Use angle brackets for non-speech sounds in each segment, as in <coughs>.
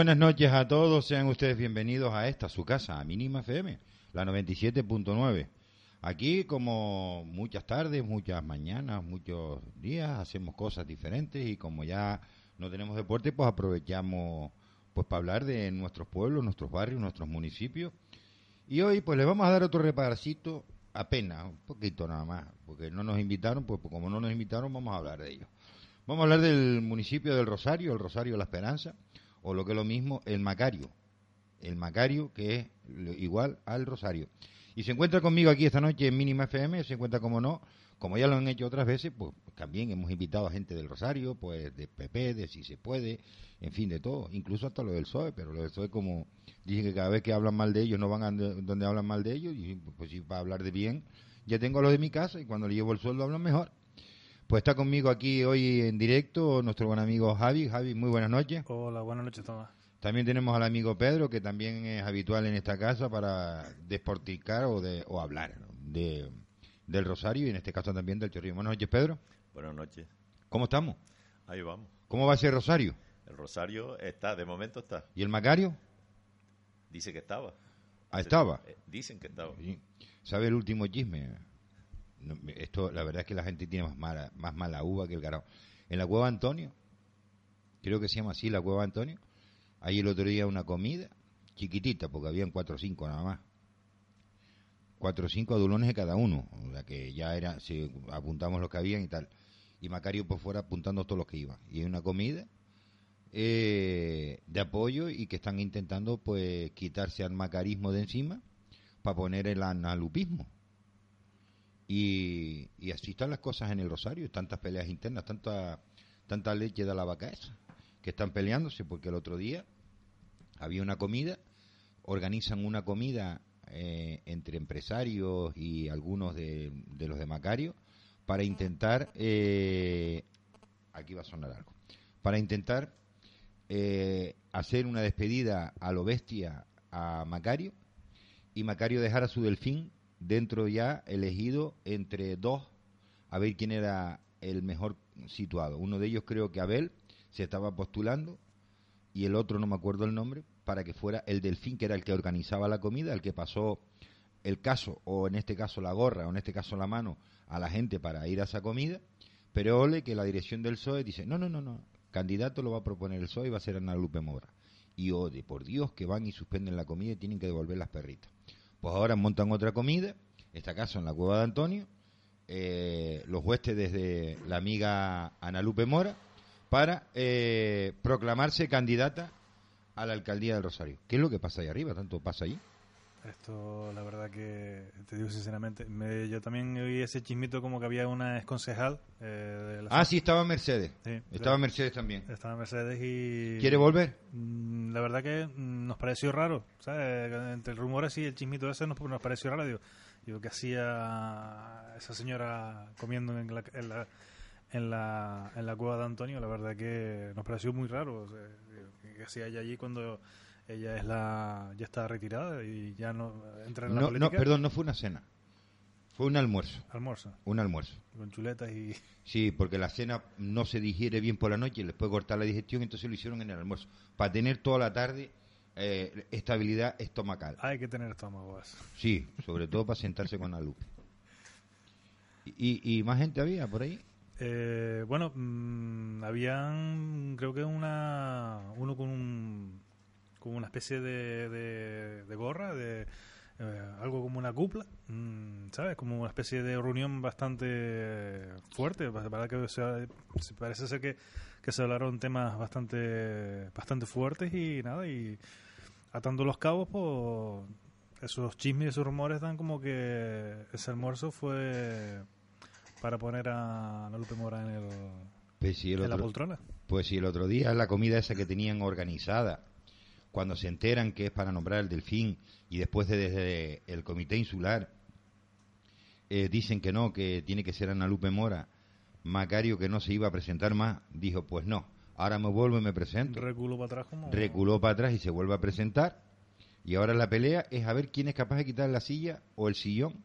buenas noches a todos. Sean ustedes bienvenidos a esta, su casa, a Mínima FM, la 97.9. Aquí, como muchas tardes, muchas mañanas, muchos días, hacemos cosas diferentes y como ya no tenemos deporte, pues aprovechamos pues para hablar de nuestros pueblos, nuestros barrios, nuestros municipios. Y hoy pues le vamos a dar otro reparacito, apenas, un poquito nada más, porque no nos invitaron, pues como no nos invitaron vamos a hablar de ello. Vamos a hablar del municipio del Rosario, el Rosario de la Esperanza, o lo que es lo mismo, el Macario. El Macario, que es igual al Rosario. Y se encuentra conmigo aquí esta noche en Mínima FM, se encuentra como no, como ya lo han hecho otras veces, pues también hemos invitado a gente del Rosario, pues de PP, de Si Se Puede, en fin, de todo, incluso hasta lo del PSOE, pero lo del PSOE como dicen que cada vez que hablan mal de ellos no van a donde hablan mal de ellos, y pues si para hablar de bien, ya tengo a los de mi casa y cuando le llevo el sueldo hablan mejor. Pues está conmigo aquí hoy en directo nuestro buen amigo Javi. Javi, muy buenas noches. Hola, buenas noches, Tomás. También tenemos al amigo Pedro, que también es habitual en esta casa para desporticar o, de, o hablar de, del Rosario y en este caso también del Chorrillo. Buenas noches, Pedro. Buenas noches. ¿Cómo estamos? Ahí vamos. ¿Cómo va a ser Rosario? El Rosario está, de momento está. ¿Y el Macario? Dice que estaba. Ah, estaba. Eh, dicen que estaba. ¿Sabe el último chisme? Esto, la verdad es que la gente tiene más mala, más mala uva que el carajo. En la cueva Antonio, creo que se llama así la cueva Antonio, ahí el otro día una comida, chiquitita, porque habían cuatro o cinco nada más. Cuatro o cinco adulones de cada uno, o sea que ya era, si apuntamos los que habían y tal. Y Macario por fuera apuntando todos los que iban. Y hay una comida eh, de apoyo y que están intentando pues quitarse al macarismo de encima para poner el analupismo y, así están las cosas en el Rosario, tantas peleas internas, tanta, tanta leche de la vaca esa, que están peleándose porque el otro día había una comida, organizan una comida eh, entre empresarios y algunos de, los de Macario para intentar, eh, aquí va a sonar algo, para intentar eh, hacer una despedida a lo bestia a Macario y Macario dejar a su delfín dentro ya elegido entre dos a ver quién era el mejor situado. Uno de ellos creo que Abel se estaba postulando y el otro no me acuerdo el nombre para que fuera el delfín que era el que organizaba la comida, el que pasó el caso o en este caso la gorra o en este caso la mano a la gente para ir a esa comida, pero ole que la dirección del PSOE dice, no, no, no, no, candidato lo va a proponer el PSOE y va a ser Ana Lupe Mora. Y ode, por Dios, que van y suspenden la comida y tienen que devolver las perritas. Pues ahora montan otra comida, esta casa en la cueva de Antonio, eh, los huéspedes de la amiga Ana Lupe Mora, para eh, proclamarse candidata a la alcaldía del Rosario. ¿Qué es lo que pasa ahí arriba? ¿Tanto pasa ahí? Esto, la verdad que te digo sinceramente, yo también oí ese chismito como que había una exconcejal. Eh, ah, sí, estaba Mercedes. estaba Mercedes también. Estaba Mercedes y. ¿Quiere volver? Mm, la verdad que nos pareció raro. ¿sabes? Entre el rumor así, el chismito ese nos, nos pareció raro. Digo, digo, ¿qué hacía esa señora comiendo en la, en la, en la, en la cueva de Antonio? La verdad que nos pareció muy raro. O ¿Qué hacía ella allí cuando ella es la ya está retirada y ya no entra en la política. No, perdón, no fue una cena. Fue un almuerzo. Almuerzo. Un almuerzo. Con chuletas y... Sí, porque la cena no se digiere bien por la noche y les puede cortar la digestión, entonces lo hicieron en el almuerzo. Para tener toda la tarde eh, estabilidad estomacal. Hay que tener estómago. Sí, sobre todo para sentarse con la luz. ¿Y, y más gente había por ahí? Eh, bueno, mm, habían, creo que una uno con un como una especie de, de, gorra, de eh, algo como una cupla, mm, ¿sabes? Como una especie de reunión bastante fuerte, para que se, parece ser que, que se hablaron temas bastante bastante fuertes y nada, y atando los cabos, pues esos chismes y esos rumores dan como que ese almuerzo fue para poner a Lupe Mora en, el, pues en la poltrona. Pues sí, el otro día la comida esa que tenían organizada cuando se enteran que es para nombrar el delfín y después de desde el comité insular eh, dicen que no, que tiene que ser Ana Lupe Mora, Macario que no se iba a presentar más, dijo pues no, ahora me vuelvo y me presento. Reculó para atrás Reculó para atrás y se vuelve a presentar y ahora la pelea es a ver quién es capaz de quitar la silla o el sillón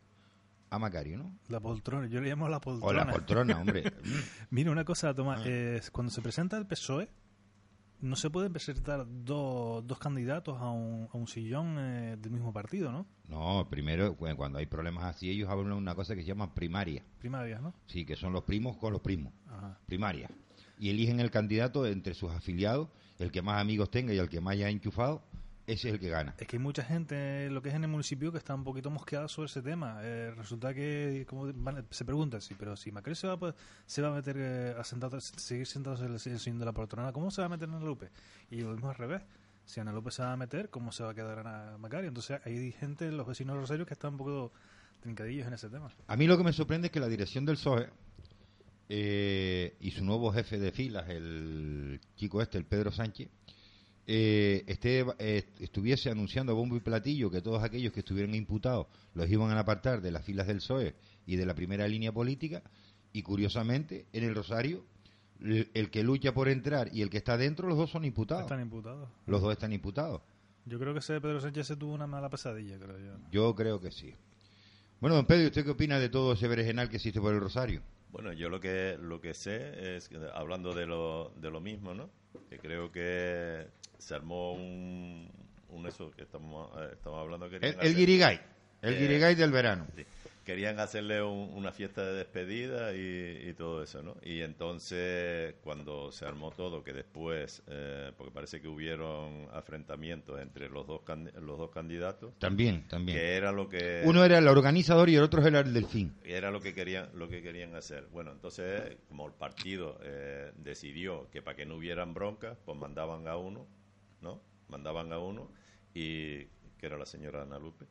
a Macario, ¿no? La poltrona, yo le llamo la poltrona. O la poltrona, hombre. <laughs> Mira una cosa, Tomás, cuando se presenta el PSOE, no se pueden presentar dos, dos candidatos a un, a un sillón eh, del mismo partido, ¿no? No, primero, cu- cuando hay problemas así, ellos hablan de una cosa que se llama primaria. Primarias, ¿no? Sí, que son los primos con los primos. Ajá. Primaria. Y eligen el candidato entre sus afiliados, el que más amigos tenga y el que más haya enchufado, ese es el que gana. Es que hay mucha gente, lo que es en el municipio, que está un poquito mosqueada sobre ese tema. Eh, resulta que como van- se pregunta, sí, pero si Macri se va, a po- se va a meter eh, a sentado, seguir sentado en el, sillón de la poltrona, ¿cómo se va a meter en Ana Lupe? Y lo mismo al revés. Si Ana Lupe se va a meter, ¿cómo se va a quedar Ana Macari? Entonces hay gente, los vecinos de Rosario, que están un poco trincadillos en ese tema. A mí lo que me sorprende es que la dirección del PSOE eh, y su nuevo jefe de filas, el chico este, el Pedro Sánchez, eh, esté, eh, estuviese anunciando a bombo y platillo que todos aquellos que estuvieran imputados los iban a apartar de las filas del PSOE y de la primera línea política y curiosamente en el Rosario el, el que lucha por entrar y el que está dentro los dos son imputados Están imputados. los dos están imputados Yo creo que ese Pedro Sánchez se tuvo una mala pesadilla, creo yo. yo creo que sí bueno don Pedro ¿y ¿usted qué opina de todo ese berenjenal que existe por el Rosario? Bueno, yo lo que lo que sé es, que, hablando de lo, de lo mismo, ¿no? Que creo que se armó un, un eso que estamos, eh, estamos hablando. El, querían el hacer- guirigay, el Eh, guirigay del verano. Sí. Querían hacerle un- una fiesta de despedida y, y todo eso, ¿no? Y entonces, cuando se armó todo, que después, eh, porque parece que hubieron afrentamientos entre los dos, candi- los dos candidatos, También, también. que era lo que... Uno era el organizador y el otro era el delfín. era lo que querían lo que querían hacer bueno entonces como el partido eh, decidió que para que no hubieran broncas pues mandaban a uno no mandaban a uno y que era la señora Ana Lupe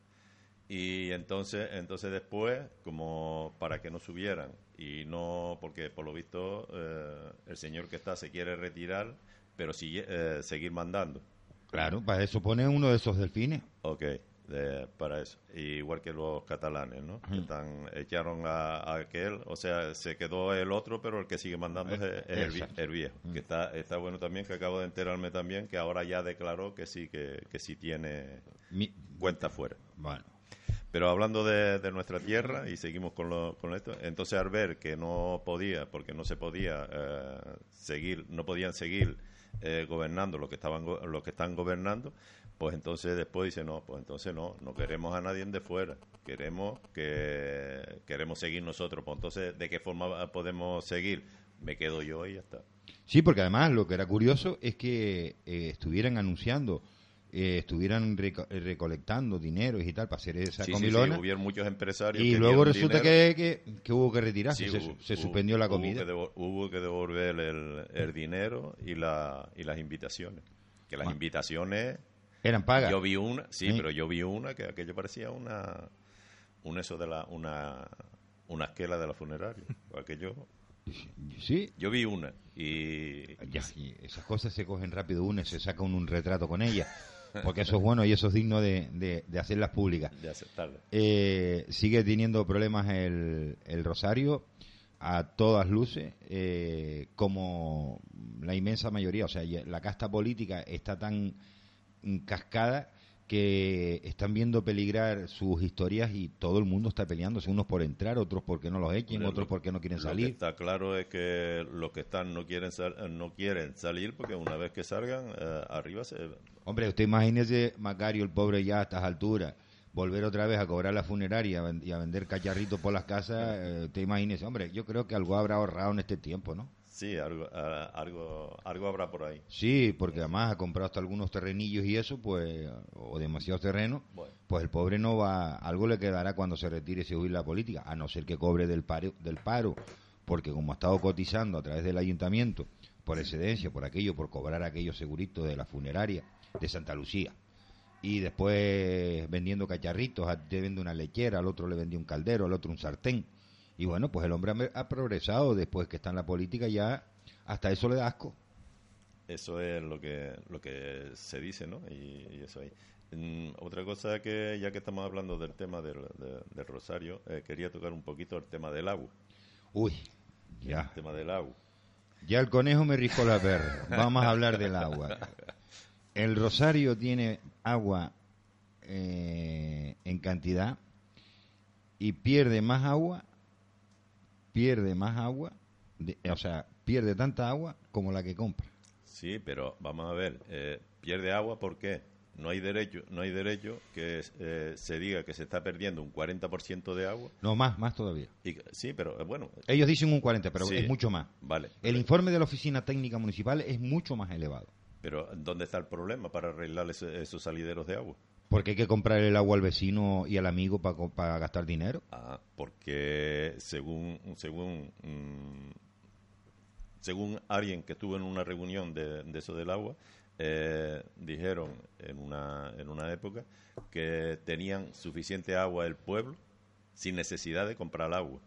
y entonces entonces después como para que no subieran y no porque por lo visto eh, el señor que está se quiere retirar pero sigue eh, seguir mandando Claro, para eso pone uno de esos delfines. Ok, de- para eso. Igual que los catalanes, ¿no? Que están, echaron a, a aquel, o sea, se quedó el otro, pero el que sigue mandando es, es el, viejo. Que está, está bueno también, que acabo de enterarme también, que ahora ya declaró que sí, que, que sí tiene Mi- cuenta fuera. Bueno, Pero hablando de, nuestra tierra, y seguimos con, lo, con esto, entonces al ver que no podía, porque no se podía eh, seguir, no podían seguir eh, gobernando los que estaban los que están gobernando, pues entonces después dice no, pues entonces no, no queremos a nadie de fuera, queremos que queremos seguir nosotros, pues entonces de qué forma podemos seguir, me quedo yo y ya está. sí, porque además lo que era curioso es que eh, estuvieran anunciando, eh, estuvieran reco- eh, recolectando dineros y tal para hacer esa Sí, sí, sí, comilona. hubieron muchos empresarios y que luego resulta dinero. que, que, que hubo que retirarse, Sí, se, hubo- se hubo- suspendió la hubo comida. que hubo que devolver el, el dinero y, la, y las invitaciones. Que las Bueno. invitaciones, Eran pagas. yo vi una, sí, pero yo vi una que aquello parecía una, un eso de la, una, una esquela de la funeraria. Aquello, Sí, yo vi una y Ya, y esas cosas se cogen rápido una y se saca un, un retrato con ella. <laughs> Porque eso es bueno y eso es digno de, de, de hacerlas públicas. de aceptarla. Eh, sigue teniendo problemas el, el Rosario a todas luces, eh, como la inmensa mayoría. O sea, la casta política está tan cascada que están viendo peligrar sus historias y todo el mundo está peleándose, unos por entrar, otros porque no los echen, otros lo- porque no quieren Lo que salir. está claro es que los que están no quieren sal- no quieren salir porque una vez que salgan eh, arriba se Hombre, usted imagínese, Macario, el pobre ya a estas alturas, volver otra vez a cobrar la funeraria y a vender cacharritos por las casas, eh, usted imagínese, hombre, yo creo que algo habrá ahorrado en este tiempo, ¿no? Sí algo algo algo habrá por ahí. Sí, porque además ha comprado hasta algunos terrenillos y eso, pues, o demasiados terrenos, Bueno. pues el pobre no va, algo le quedará cuando se retire y se huir la política, a no ser que cobre del paro, del paro, porque como ha estado cotizando a través del ayuntamiento, por excedencia, por aquello, por cobrar aquellos seguritos de la funeraria de Santa Lucía, y después vendiendo cacharritos, a te vende una lechera, al otro le vendió un caldero, al otro un sartén, y bueno, pues el hombre ha- ha progresado después que está en la política ya, hasta eso le da asco. Eso es lo que lo que se dice, ¿no? Y, y eso ahí. Mm, otra cosa que, ya que estamos hablando del tema del, de- del Rosario, eh, quería tocar un poquito el tema del agua. Uy, ya. El tema del agua. Ya el conejo me riscó la perra. Vamos a hablar del agua. El Rosario tiene agua eh, en cantidad y pierde más agua, pierde más agua, de- o sea, pierde tanta agua como la que compra. Sí, pero vamos a ver, eh, pierde agua, ¿por qué? No hay derecho, no hay derecho que eh, se diga que se está perdiendo un 40% de agua. No, más, más todavía. Y, sí, pero eh, bueno. Ellos dicen un 40, pero Sí. es mucho más. Vale. El informe de la Oficina Técnica Municipal es mucho más elevado. Pero ¿dónde está el problema para arreglar esos salideros de agua? Porque hay que comprar el agua al vecino y al amigo para gastar dinero. Ah, porque según según mm, según alguien que estuvo en una reunión de, de eso del agua, eh, dijeron en una en una época que tenían suficiente agua el pueblo sin necesidad de comprar agua.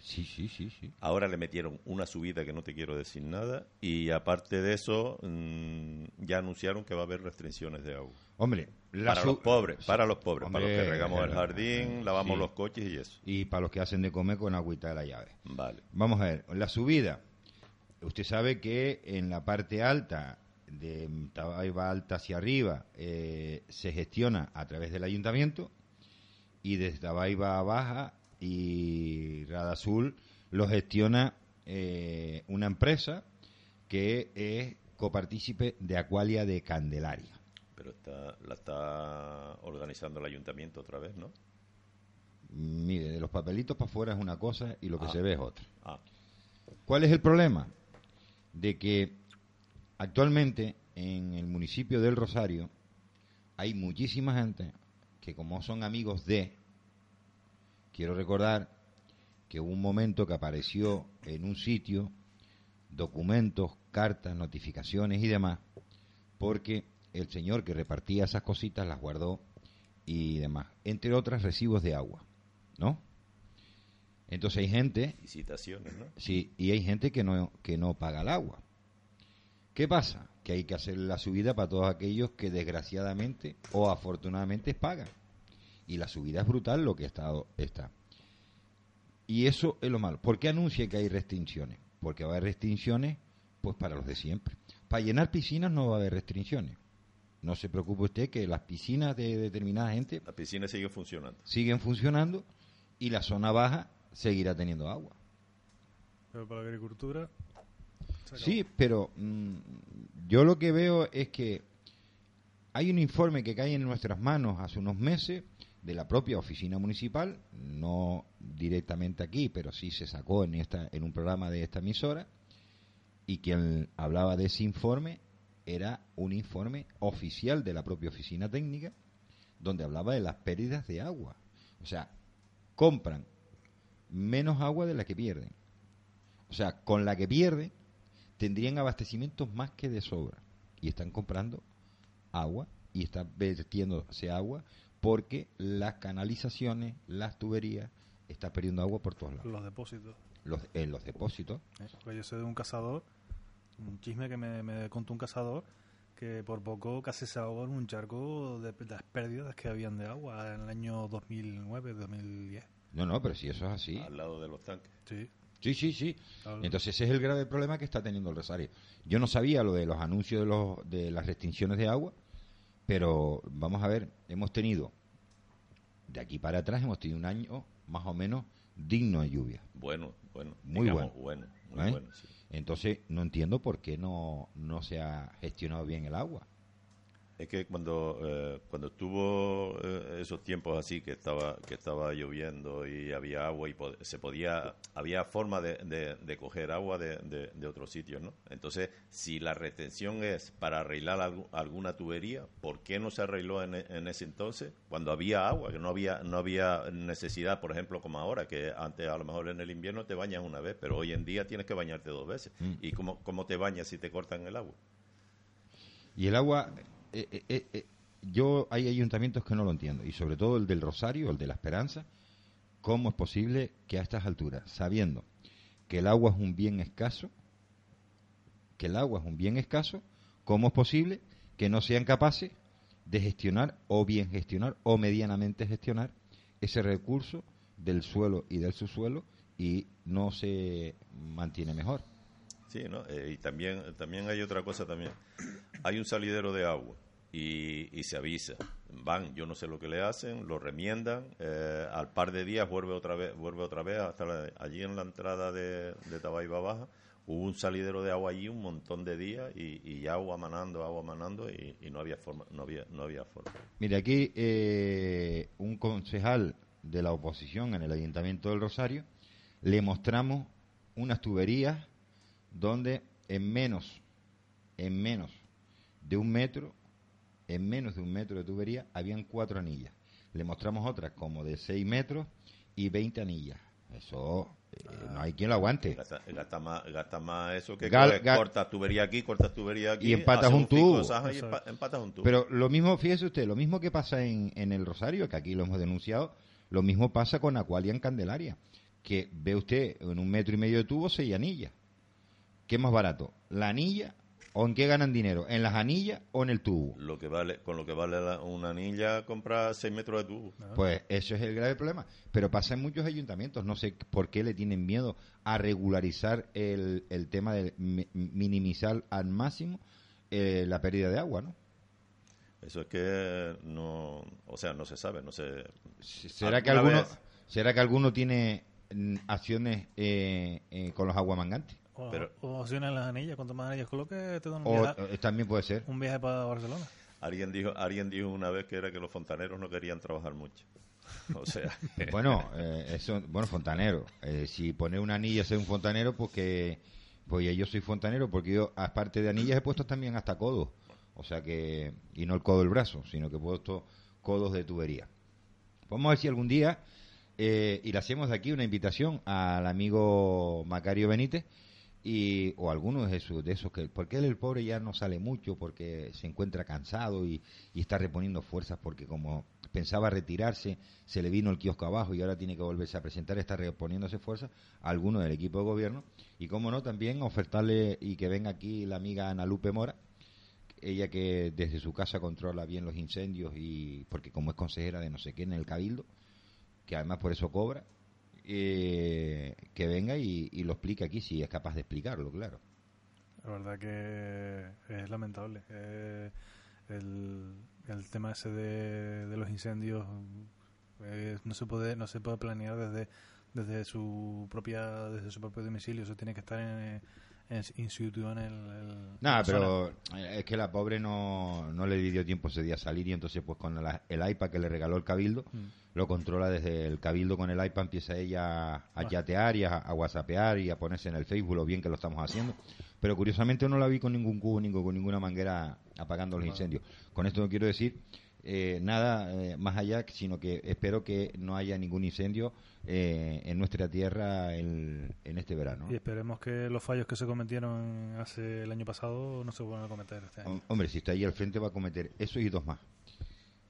Sí, sí, sí, sí. Ahora le metieron una subida que no te quiero decir nada y aparte de eso mm, ya anunciaron que va a haber restricciones de agua. Hombre, Para los pobres, para los pobres, Hombre, para los que regamos el eh, jardín, lavamos sí. los coches y eso. Y para los que hacen de comer con agüita de la llave. Vale. Vamos a ver, la subida. Usted sabe que en la parte alta, de Tabaiba alta hacia arriba, eh, se gestiona a través del ayuntamiento y desde Tabaiba baja y Rada Azul lo gestiona eh, una empresa que es copartícipe de Acualia de Candelaria. Pero está, la está organizando el ayuntamiento otra vez, ¿no? Mire, de los papelitos para afuera es una cosa y lo que Ah. se ve es otra. Ah, ¿Cuál es el problema? De que actualmente en el municipio del Rosario hay muchísima gente que como son amigos de, quiero recordar que hubo un momento que apareció en un sitio documentos, cartas, notificaciones y demás, porque el señor que repartía esas cositas las guardó y demás, entre otras recibos de agua, ¿no? Entonces hay gente licitaciones, ¿no? Sí, y hay gente que no, que no paga el agua. ¿Qué pasa? Que hay que hacer la subida para todos aquellos que desgraciadamente o afortunadamente pagan. Y la subida es brutal lo que está. está. Y eso es lo malo. ¿Por qué anuncia que hay restricciones? Porque va a haber restricciones pues para los de siempre. Para llenar piscinas no va a haber restricciones. No se preocupe usted que las piscinas de determinada gente La piscina sigue funcionando. siguen funcionando y la zona baja seguirá teniendo agua. Pero para la agricultura. Sí, pero mm, yo lo que veo es que hay un informe que cae en nuestras manos hace unos meses de la propia oficina municipal, no directamente aquí, pero sí se sacó en esta en un programa de esta emisora y quien hablaba de ese informe era un informe oficial de la propia oficina técnica donde hablaba de las pérdidas de agua. O sea, compran menos agua de la que pierden. O sea, con la que pierden tendrían abastecimientos más que de sobra. Y están comprando agua y están vertiéndose agua porque las canalizaciones, las tuberías, están perdiendo agua por todos lados. Los depósitos. Los, en los depósitos. ¿eh? Porque yo sé de un cazador, un chisme que me, me contó un cazador, que por poco casi se ahogó en un charco de, de las pérdidas que habían de agua en el año 2009, 2010. No, no, pero si eso es así. Al lado de los tanques. Sí. Sí, sí, sí. Entonces ese es el grave problema que está teniendo el Rosario. Yo no sabía lo de los anuncios de, los, de las restricciones de agua, pero vamos a ver, hemos tenido, de aquí para atrás hemos tenido un año más o menos digno de lluvia. Bueno, bueno. Muy digamos, bueno. Muy ¿Eh? bueno, sí. Entonces no entiendo por qué no, no se ha gestionado bien el agua. Es que cuando eh, cuando estuvo eh, esos tiempos así que estaba que estaba lloviendo y había agua y pod- se podía había forma de, de- de coger agua de, de- de otros sitios, ¿no? Entonces, si la retención es para arreglar algu- alguna tubería, ¿por qué no se arregló en, e- en ese entonces cuando había agua, que no había no había necesidad, por ejemplo, como ahora, que antes a lo mejor en el invierno te bañas una vez, pero hoy en día tienes que bañarte dos veces. Mm. ¿Y cómo, cómo te bañas si te cortan el agua? Y el agua, eh, eh, eh, yo hay ayuntamientos que no lo entiendo, y sobre todo el del Rosario, el de la Esperanza, ¿cómo es posible que a estas alturas, sabiendo que el agua es un bien escaso, que el agua es un bien escaso, ¿cómo es posible que no sean capaces de gestionar o bien gestionar o medianamente gestionar ese recurso del suelo y del subsuelo y no se mantiene mejor? Sí, ¿no? Eh, y también, también hay otra cosa también. Hay un salidero de agua y, y se avisa. Van, yo no sé lo que le hacen, lo remiendan, eh, al par de días vuelve otra vez, vuelve otra vez hasta la- allí en la entrada de, de Tabaiba Baja, hubo un salidero de agua allí un montón de días y, y agua manando, agua manando y, y no había forma, no había, no había forma. Mire, aquí eh, un concejal de la oposición en el Ayuntamiento del Rosario le mostramos unas tuberías donde en menos, en menos de un metro, en menos de un metro de tubería, habían cuatro anillas. Le mostramos otras como de seis metros y 20 anillas. Eso eh, no hay quien lo aguante. Gasta, gasta más, gasta más eso que Gal- cortas tubería aquí, cortas tubería aquí. Y empatas un tubo. ficosaje y Eso empa- empatas un tubo. Pero lo mismo, fíjese usted, lo mismo que pasa en, en el Rosario, que aquí lo hemos denunciado, lo mismo pasa con Aqualia en Candelaria, que ve usted en un metro y medio de tubo seis anillas. ¿Qué es más barato? ¿La anilla o en qué ganan dinero? ¿En las anillas o en el tubo? lo que vale, con lo que vale la- una anilla, compra 6 metros de tubo. Pues eso es el grave problema. Pero pasa en muchos ayuntamientos. No sé por qué le tienen miedo a regularizar el, el tema de mi- minimizar al máximo eh, la pérdida de agua, ¿no? Eso es que no, o sea, no se sabe, no se. ¿Será que ¿Alguna alguno, vez? será que alguno tiene mm, acciones eh, eh, con los aguamangantes? O, Pero- o opciones en las anillas. Cuanto más anillas coloques, te dan un O viaje, eh, también puede ser. un viaje para Barcelona. Alguien dijo, alguien dijo una vez que era que los fontaneros no querían trabajar mucho. O sea, <laughs> Bueno, eh, eso, bueno, fontanero. Eh, si poner una anilla ser un fontanero, pues que, pues ya yo soy fontanero, porque yo, aparte de anillas, he puesto también hasta codos. O sea que, y no el codo del brazo, sino que he puesto codos de tubería. Vamos a ver si algún día, eh, y le hacemos de aquí una invitación al amigo Macario Benítez, y, o alguno de esos, de esos que, porque él el pobre ya no sale mucho, porque se encuentra cansado y, y está reponiendo fuerzas, porque como pensaba retirarse, se le vino el kiosco abajo y ahora tiene que volverse a presentar, está reponiéndose fuerzas, a alguno del equipo de gobierno, y como no, también ofertarle y que venga aquí la amiga Ana Lupe Mora, ella que desde su casa controla bien los incendios y porque como es consejera de no sé qué en el cabildo que además por eso cobra eh, que venga y, y lo explique aquí si es capaz de explicarlo claro La verdad que es lamentable. Eh, el, el tema ese de, de los incendios eh, no se puede no se puede planear desde desde su propia desde su propio domicilio. Eso tiene que estar en, en in situ en el. el- nada zona. pero eh, es que la pobre no, no le dio tiempo ese día a salir y entonces pues con la- el iPad que le regaló el cabildo Mm. Lo controla desde el cabildo con el iPad empieza ella a Ah. chatear y a, a whatsappear y a ponerse en el Facebook lo bien que lo estamos haciendo pero curiosamente no la vi con ningún cubo ni con ninguna manguera apagando los incendios con esto no quiero decir eh, nada eh, más allá sino que espero que no haya ningún incendio eh, en nuestra tierra en, en este verano Y esperemos que los fallos que se cometieron hace el año pasado no se vuelvan a cometer este año. Hom- Hombre, si está ahí al frente va a cometer eso y dos más.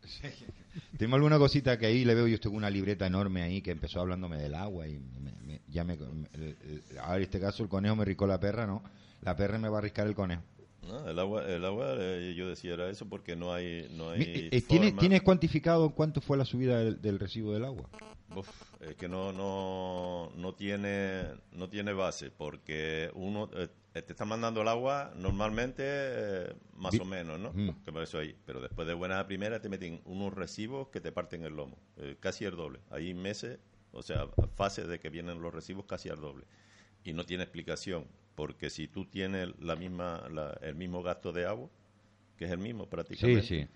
<laughs> Tengo alguna cosita que ahí le veo, yo tengo una libreta enorme ahí que empezó hablándome del agua y me- me- ya me... el- el- ahora en este caso el conejo me ricó la perra, ¿no? La perra me va a riscar el conejo. ¿no? el agua, el agua eh, yo decía era eso porque no hay, no hay Mi- eh, ¿Tienes, forma- ¿Tienes cuantificado cuánto fue la subida del, del recibo del agua? Uf, es que no, no, no tiene, no tiene base porque uno eh, te está mandando el agua normalmente eh, más o menos, ¿no? Mm. Que eso ahí, pero después de buenas a primeras te meten unos recibos que te parten el lomo, eh, casi el doble. Hay meses, o sea, fases de que vienen los recibos casi al doble y no tiene explicación porque si tú tienes la misma, la- el mismo gasto de agua, que es el mismo prácticamente, Sí, sí.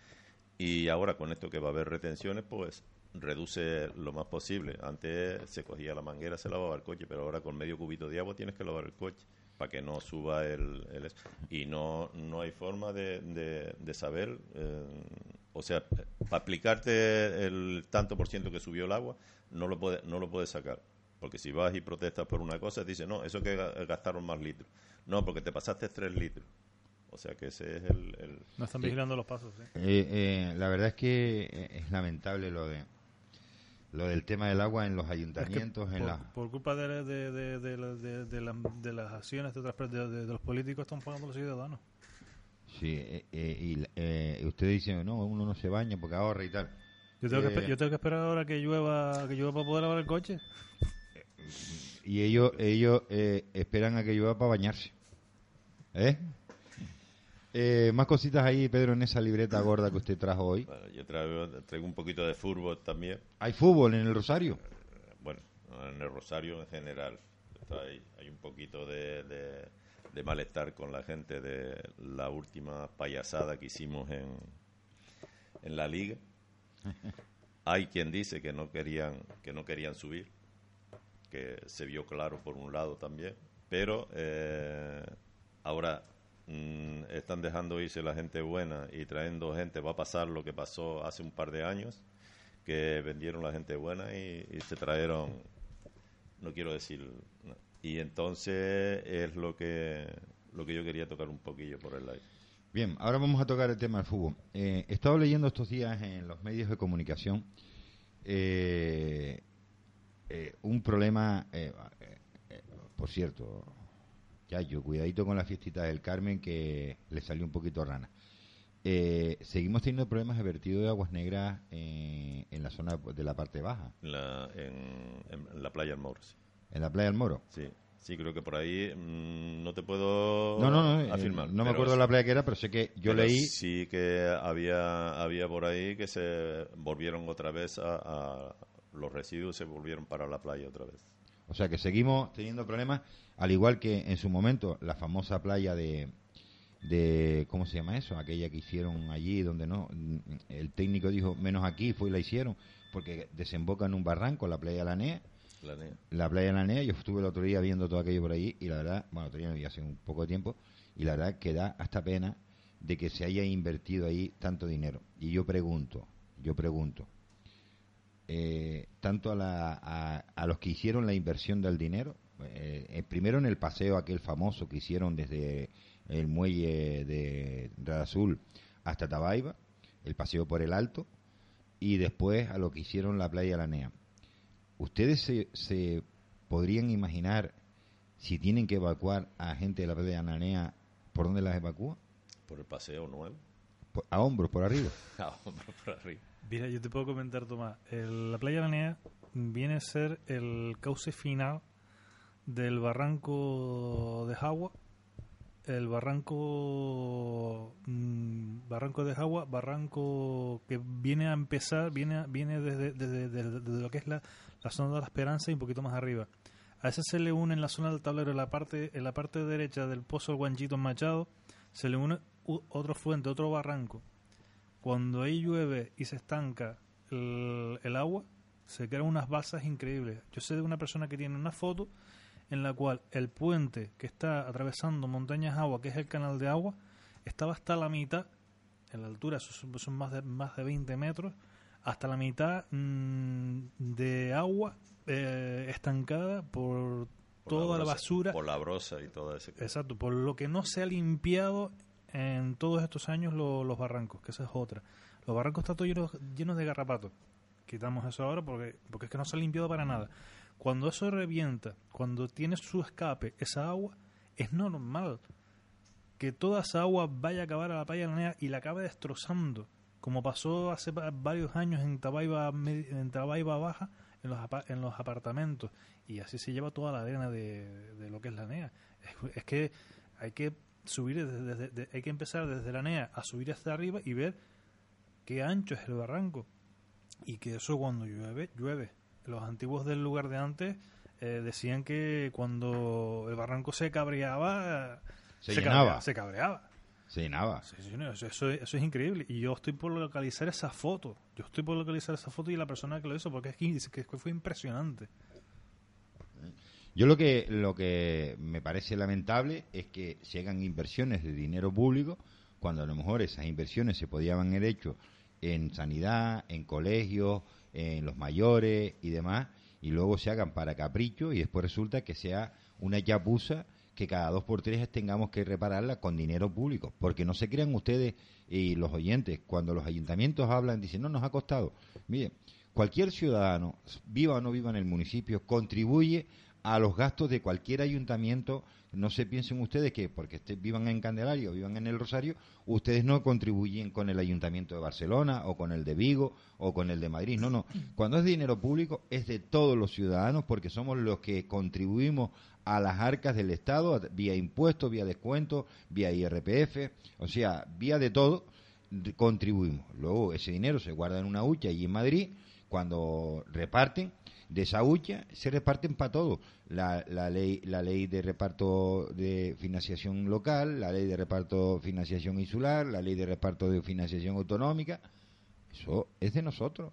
y ahora con esto que va a haber retenciones, pues reduce lo más posible. Antes se cogía la manguera, se lavaba el coche, pero ahora con medio cubito de agua tienes que lavar el coche para que no suba el... y no, no hay forma de, de, de saber, eh, o sea, para explicarte el tanto por ciento que subió el agua, no lo puedes no lo puedes sacar. Porque si vas y protestas por una cosa, te dicen, no, eso que ga- gastaron más litros. No, porque te pasaste tres litros. O sea que ese es el... el- No están Sí. vigilando los pasos. ¿sí? Eh, eh, la verdad es que eh, es lamentable lo de lo del tema del agua en los Es que ayuntamientos, en por, la... por culpa de, de, de, de, la- las acciones de, los políticos están pagando los ciudadanos. Sí, eh, eh, y eh, ustedes dicen, no, uno no se baña porque ahorra y tal. Yo tengo, que, Eh, yo tengo que esperar ahora que llueva, que llueva para poder lavar el coche. Y ellos ellos eh, esperan a que llueva para bañarse. ¿Eh? Eh, Más cositas ahí, Pedro, en esa libreta gorda que usted trajo hoy. bueno, yo traigo, traigo un poquito de fútbol también. ¿Hay fútbol en el Rosario? bueno, en el Rosario en general. hay, hay un poquito de, de, malestar con la gente de la última payasada que hicimos en, en la liga. <laughs> Hay quien dice que no querían que no querían subir, que se vio claro por un lado también, pero eh, ahora mm, están dejando irse la gente buena y trayendo gente. Va a pasar lo que pasó hace un par de años, que vendieron la gente buena y, se trajeron, no quiero decir, y entonces es lo que lo que yo quería tocar un poquillo por el live. Bien, ahora vamos a tocar el tema del fútbol. Eh, he estado leyendo estos días en los medios de comunicación eh, eh, un problema, por cierto, cuidadito con la fiestita del Carmen que le salió un poquito rana. seguimos teniendo problemas de vertido de aguas negras en la zona de la parte baja. La, en, la playa del Moro. ¿En la playa del Moro? Sí. Sí, creo que por ahí mm, no te puedo no, no, no, afirmar. no me acuerdo de la playa que era, pero sé que yo leí... Sí que había, había por ahí que se volvieron otra vez a, Los residuos se volvieron para la playa otra vez. O sea que seguimos teniendo problemas, al igual que en su momento la famosa playa de... de ¿Cómo se llama eso? Aquella que hicieron allí, donde no... El técnico dijo, menos aquí, fue y la hicieron, porque desemboca en un barranco, la playa de la NEA la, playa de la NEA, yo estuve el otro día viendo todo aquello por ahí y la verdad, bueno, otro día hace un poco de tiempo, y la verdad que da hasta pena de que se haya invertido ahí tanto dinero. Y yo pregunto, yo pregunto, eh, tanto a, a, los que hicieron la inversión del dinero, eh, eh, primero en el paseo aquel famoso que hicieron desde el muelle de Red Azul hasta Tabaiba, el paseo por el Alto, y después a lo que hicieron la playa de la NEA. ¿Ustedes se, podrían imaginar si tienen que evacuar a gente de la playa de Ananea, por dónde las evacúa? Por el paseo nuevo. ¿A hombros, por arriba? <laughs> a hombros, por arriba. Mira, yo te puedo comentar, Tomás. la playa de Ananea viene a ser el cauce final del barranco de Jagua el barranco mm, barranco de Jagua, barranco que viene a empezar, viene viene desde, desde, lo que es la, zona de la Esperanza y un poquito más arriba. A ese se le une en la zona del tablero, en la parte, en la parte derecha del pozo Guanchito Machado, se le une otro fuente, otro barranco. Cuando ahí llueve y se estanca el, el agua, se crean unas balsas increíbles. Yo sé de una persona que tiene una foto en la cual el puente que está atravesando montañas agua, que es el canal de agua, estaba hasta la mitad, en la altura, son, más, de, más de 20 metros, hasta la mitad mm, de agua eh, estancada por, toda la, basura. Por la brosa y todo eso. Exacto, por lo que no se ha limpiado en todos estos años los barrancos, que esa es otra. Los barrancos están todos llenos, llenos de garrapatos. Quitamos eso ahora porque, porque es que no se ha limpiado para nada. Cuando eso revienta, cuando tiene su escape esa agua, es normal que toda esa agua vaya a acabar a la playa de la Nea y la acabe destrozando, como pasó hace varios años en Tabaiba, en Tabaiba Baja, en los, en los apartamentos, y así se lleva toda la arena de, lo que es la NEA. Es, que hay que subir desde, hay que empezar desde la NEA a subir hasta arriba y ver qué ancho es el barranco y que eso cuando llueve llueve los antiguos del lugar de antes eh, decían que cuando el barranco se cabreaba, se, llenaba. se cabreaba. Se llenaba. eso, es increíble. Y yo estoy por localizar esa foto. Yo estoy por localizar esa foto y la persona que lo hizo, porque es que, dice que fue impresionante. Yo lo que, lo que me parece lamentable es que se hagan inversiones de dinero público cuando a lo mejor esas inversiones se podían haber hecho en sanidad, en colegios, en los mayores y demás, y luego se hagan para capricho y después resulta que sea una yapusa que cada dos por tres tengamos que repararla con dinero público. Porque no se crean ustedes y los oyentes, cuando los ayuntamientos hablan, dicen, no, nos ha costado. Mire, cualquier ciudadano, viva o no viva en el municipio, contribuye a los gastos de cualquier ayuntamiento. No se piensen ustedes que porque vivan en Candelaria o vivan en el Rosario, ustedes no contribuyen con el ayuntamiento de Barcelona o con el de Vigo o con el de Madrid. No, no. Cuando es dinero público es de todos los ciudadanos porque somos los que contribuimos a las arcas del Estado vía impuestos, vía descuentos, vía IRPF, o sea, vía de todo contribuimos. Luego ese dinero se guarda en una hucha y en Madrid, cuando reparten, de esa hucha se reparten para todo. La, la, ley, la ley de reparto de financiación local, la ley de reparto de financiación insular, la ley de reparto de financiación autonómica. Eso es de nosotros.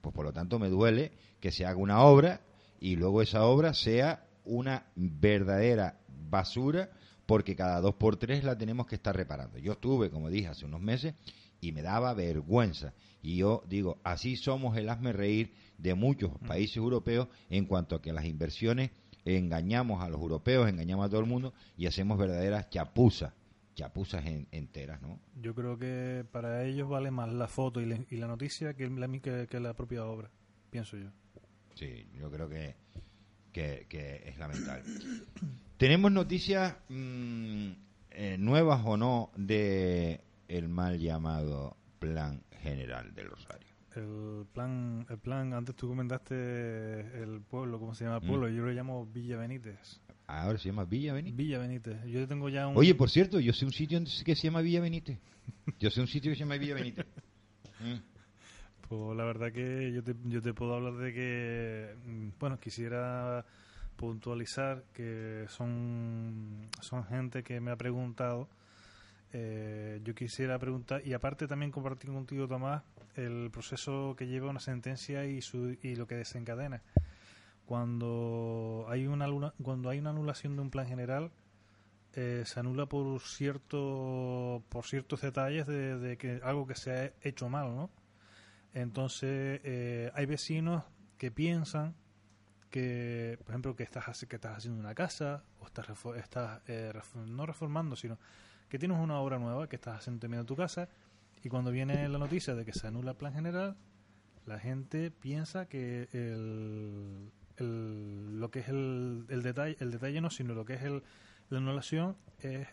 Pues por lo tanto me duele que se haga una obra y luego esa obra sea una verdadera basura porque cada dos por tres la tenemos que estar reparando. Yo estuve, como dije, hace unos meses y me daba vergüenza. Y yo digo, así somos el hazme reír de muchos países europeos en cuanto a que las inversiones engañamos a los europeos, engañamos a todo el mundo y hacemos verdaderas chapuzas, chapuzas enteras, ¿no? Yo creo que para ellos vale más la foto y, la noticia que la, que, la propia obra, pienso yo. Sí, yo creo que, que, es lamentable. <coughs> ¿Tenemos noticias mm, eh, nuevas o no de el mal llamado Plan General del Rosario? El plan, el plan, antes tú comentaste el pueblo, ¿cómo se llama el pueblo? Mm. Yo lo llamo Villa Benítez. Ahora se llama Villa Benítez. Villa Benítez. Yo tengo ya un... Oye, por cierto, yo sé un sitio que se llama Villa Benítez. Yo sé un sitio que se llama Villa Benítez. Mm. Pues la verdad que yo te, yo te puedo hablar de que, bueno, quisiera puntualizar que son, son gente que me ha preguntado eh, yo quisiera preguntar, y aparte también compartir contigo, Tomás, el proceso que lleva una sentencia y, su, y lo que desencadena. Cuando hay una, cuando hay una anulación de un plan general, eh, se anula por cierto por ciertos detalles de, que algo que se ha hecho mal, ¿no? Entonces eh, hay vecinos que piensan que, por ejemplo, que estás que estás haciendo una casa o estás, estás no reformando, sino que tienes una obra nueva que estás haciendo en tu casa y cuando viene la noticia de que se anula el plan general, la gente piensa que el, lo que es el, el, detalle, el detalle no, sino lo que es el, la anulación es,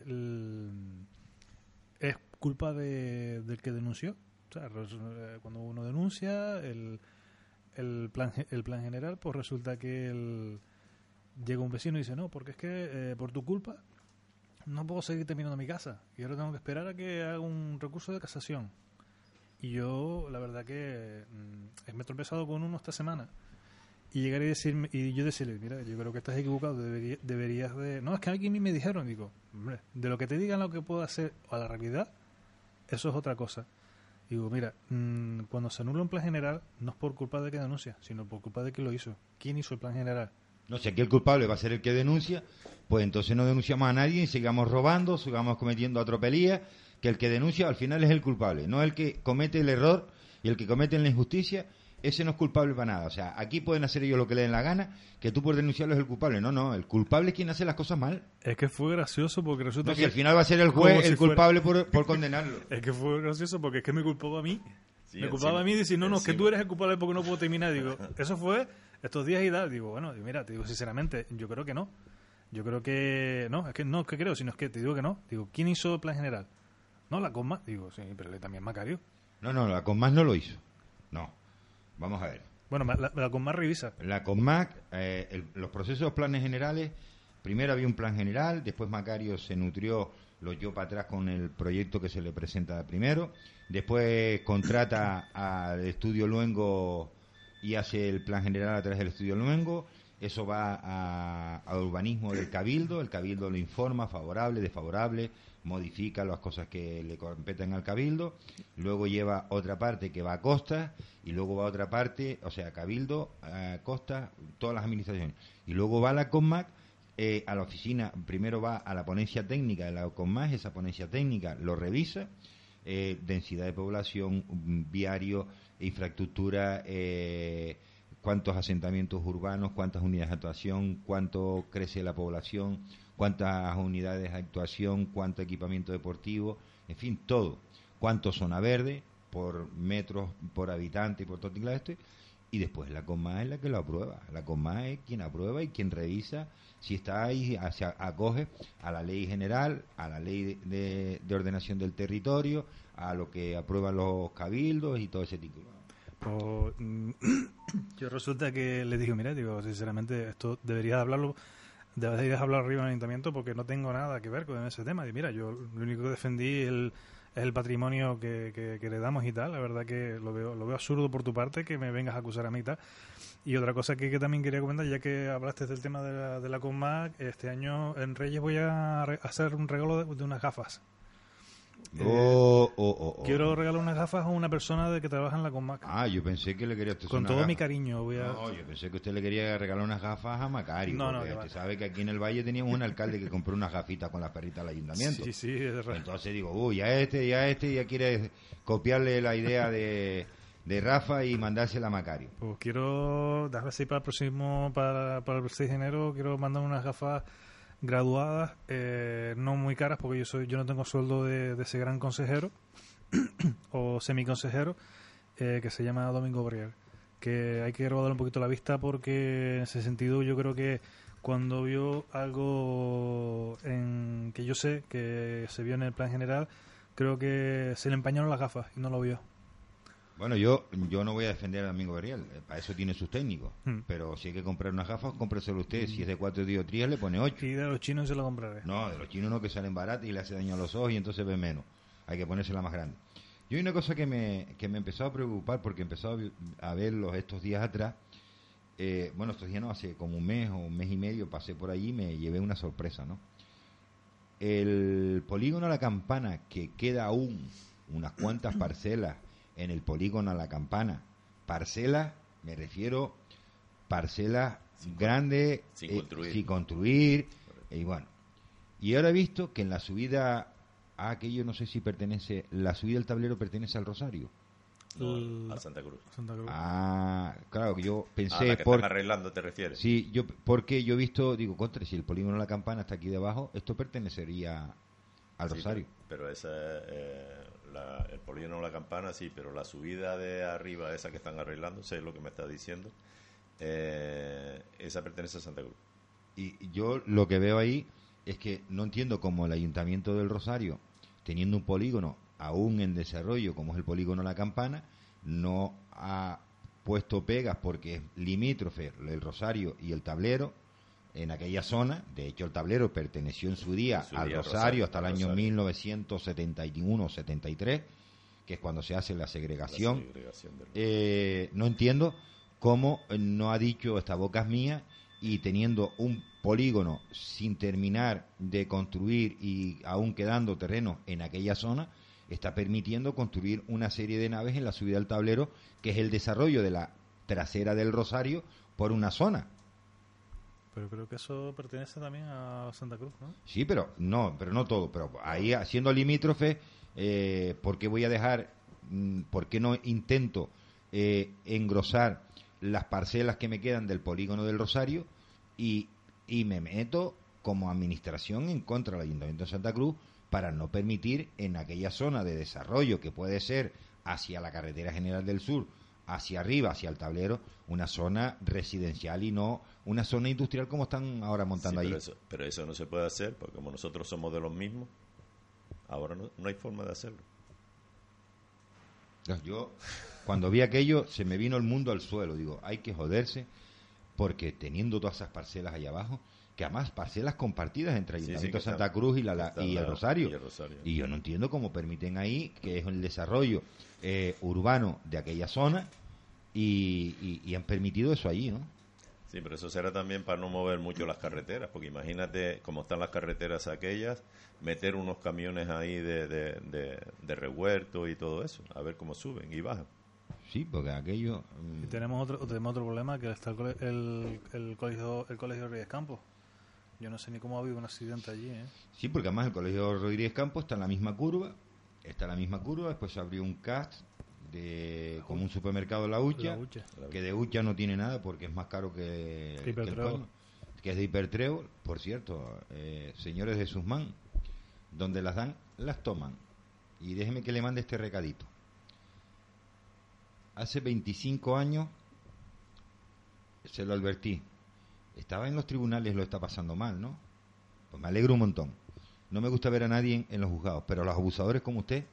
es culpa de, del que denunció. O sea, cuando uno denuncia el, el, plan, el plan general, pues resulta que el, llega un vecino y dice, no, porque es que eh, por tu culpa no puedo seguir terminando mi casa y ahora tengo que esperar a que haga un recurso de casación. Y yo, la verdad que mm, me he tropezado con uno esta semana. Y llegar y, decirme, y yo decirle, mira, yo creo que estás equivocado, deberías de... No, es que a mí me dijeron, digo, hombre, de lo que te digan lo que puedo hacer a la realidad, eso es otra cosa. Digo, mira, mm, cuando se anula un plan general, no es por culpa de que denuncia, sino por culpa de que lo hizo. ¿Quién hizo el plan general? No sé, aquí el culpable va a ser el que denuncia, pues entonces no denunciamos a nadie y sigamos robando, sigamos cometiendo atropelías, que el que denuncia al final es el culpable, no el que comete el error y el que comete la injusticia, ese no es culpable para nada. O sea, aquí pueden hacer ellos lo que le den la gana, que tú por denunciarlo es el culpable. No, no, el culpable es quien hace las cosas mal. Es que fue gracioso porque resulta que... al final va a ser el juez el culpable por, por, condenarlo. <laughs> es que fue gracioso porque es que me culpó a mí. me culpaba a mí y decir, no, no, que tú eres el culpable porque no puedo terminar. Digo, eso fue estos días y tal, digo, bueno, mira, te digo sinceramente, yo creo que no. Yo creo que no, es que no es que creo, sino es que te digo que no. Digo, ¿quién hizo el plan general? No, la CONMAC. Digo, sí, pero también Macario. No, no, la CONMAC no lo hizo. No. Vamos a ver. Bueno, la, la CONMAC revisa. La CONMAC, eh, los procesos planes generales, primero había un plan general, después Macario se nutrió, lo dio para atrás con el proyecto que se le presenta primero, después contrata al estudio Luengo y hace el plan general a través del estudio Luengo. Eso va a, urbanismo del cabildo, el cabildo lo informa, favorable, desfavorable, modifica las cosas que le competen al cabildo, luego lleva otra parte que va a costa y luego va a otra parte, o sea, cabildo, a costa, todas las administraciones. Y luego va a la CONMAC, eh, a la oficina, primero va a la ponencia técnica de la CONMAC, esa ponencia técnica lo revisa, eh, densidad de población, viario, infraestructura, eh, cuántos asentamientos urbanos, cuántas unidades de actuación, cuánto crece la población, cuántas unidades de actuación, cuánto equipamiento deportivo, en fin, todo. Cuánto zona verde por metros por habitante y por todo esto. Y después la COMA es la que lo aprueba. La COMA es quien aprueba y quien revisa si está ahí, se acoge a la ley general, a la ley de, de ordenación del territorio, a lo que aprueban los cabildos y todo ese tipo. Pues, <clears throat> yo resulta que le dije, mira, digo, sinceramente, esto deberías hablarlo, deberías hablar arriba en el ayuntamiento porque no tengo nada que ver con ese tema. Y mira, yo lo único que defendí el, es el patrimonio que, que, le damos y tal. La verdad que lo veo, lo veo absurdo por tu parte que me vengas a acusar a mí y tal. Y otra cosa que, también quería comentar, ya que hablaste del tema de la, de la Conmac, este año en Reyes voy a hacer un regalo de unas gafas. Eh, oh, oh, oh, quiero regalar unas gafas a una persona de que trabaja en la Comac. Ah, yo pensé que le quería Con todo mi cariño voy a... No, yo pensé que usted le quería regalar unas gafas a Macario. No, no, usted sabe que aquí en el Valle teníamos un alcalde que compró unas gafitas con las perritas del ayuntamiento. Sí, sí, es verdad. Entonces digo, uy, ya este, ya este ya quiere copiarle la idea de, de Rafa y mandársela a Macario. Pues quiero, déjame decir para el próximo, para, para el 6 de enero, quiero mandar unas gafas graduadas, eh, no muy caras, porque yo soy yo no tengo sueldo de, ese gran consejero <clears throat> o semiconsejero eh, que se llama Domingo Brier, que hay que graduar un poquito la vista porque en ese sentido yo creo que cuando vio algo en, que yo sé que se vio en el plan general, creo que se le empañaron las gafas y no lo vio. Bueno, yo yo no voy a defender a Domingo Berial, eh, para eso tiene sus técnicos. Hmm. Pero si hay que comprar unas gafas, cómpreselo usted. Si es de cuatro diotrías, le pone ocho. Y de los chinos se lo compraré. No, de los chinos no, que salen baratos y le hace daño a los ojos y entonces ve menos. Hay que ponérsela más grande. Y hay una cosa que me, que me empezó a preocupar porque he empezado a verlos estos días atrás. Eh, bueno, estos días no, hace como un mes o un mes y medio pasé por allí y me llevé una sorpresa, ¿no? El polígono a la campana, que queda aún unas cuantas parcelas en el polígono a la campana. Parcelas, me refiero, parcelas grandes, sin eh, construir. sin construir y bueno. Y ahora he visto que en la subida a aquello, no sé si pertenece, la subida del tablero pertenece al Rosario. a Santa Cruz. Ah, claro, yo pensé... A la que por... arreglando, ¿te refieres? Sí, yo, porque yo he visto, digo, contra, si el polígono a la campana está aquí debajo, esto pertenecería al Rosario. Pero, esa eh, el polígono la campana, sí, pero la subida de arriba, esa que están arreglando, sé lo que me está diciendo, eh, esa pertenece a Santa Cruz. Y yo lo que veo ahí es que no entiendo cómo el Ayuntamiento del Rosario, teniendo un polígono aún en desarrollo como es el polígono La Campana, no ha puesto pegas porque es limítrofe el Rosario y el Tablero en aquella zona. De hecho, el tablero perteneció en su día al Rosario, hasta el año 1971-73, que es cuando se hace la segregación. Eh, no entiendo cómo no ha dicho esta boca es mía y teniendo un polígono sin terminar de construir y aún quedando terreno en aquella zona, está permitiendo construir una serie de naves en la subida del tablero, que es el desarrollo de la trasera del Rosario por una zona pero creo que eso pertenece también a Santa Cruz, ¿no? Sí, pero no, pero no todo. Pero ahí, siendo limítrofe, eh, ¿por qué voy a dejar, mm, por qué no intento eh, engrosar las parcelas que me quedan del polígono del Rosario y, y me meto como administración en contra del Ayuntamiento de Santa Cruz para no permitir en aquella zona de desarrollo que puede ser hacia la carretera general del sur hacia arriba, hacia el tablero, una zona residencial y no una zona industrial como están ahora montando ahí. Pero eso, no se puede hacer porque como nosotros somos de los mismos, ahora no, hay forma de hacerlo. Yo, cuando vi aquello, se me vino el mundo al suelo. Digo, hay que joderse porque teniendo todas esas parcelas allá abajo, que además parcelas compartidas entre Ayuntamiento de Santa Cruz y, la, y, el Rosario. y, yo no entiendo cómo permiten ahí, que es el desarrollo eh, urbano de aquella zona, y, han permitido eso allí, ¿no? Sí, pero eso será también para no mover mucho las carreteras, porque imagínate cómo están las carreteras aquellas, meter unos camiones ahí de, de, rehuerto y todo eso, a ver cómo suben y bajan. Sí, porque aquello... Mm, y tenemos otro, tenemos otro problema, que está el, el, colegio, el colegio Reyes Campos. Yo no sé ni cómo ha habido un accidente allí, ¿eh? Sí, porque además el colegio Rodríguez Campos está en la misma curva, está en la misma curva, después se abrió un cast de como un supermercado La Hucha, que de Hucha no tiene nada porque es más caro que, que, que es de hipertreo, por cierto, eh, señores de Susman, donde las dan, las toman. Y déjeme que le mande este recadito. Hace 25 años se lo advertí. Estaba en los tribunales, lo está pasando mal, ¿no? Pues me alegro un montón. No me gusta ver a nadie en los juzgados, pero a los abusadores como usted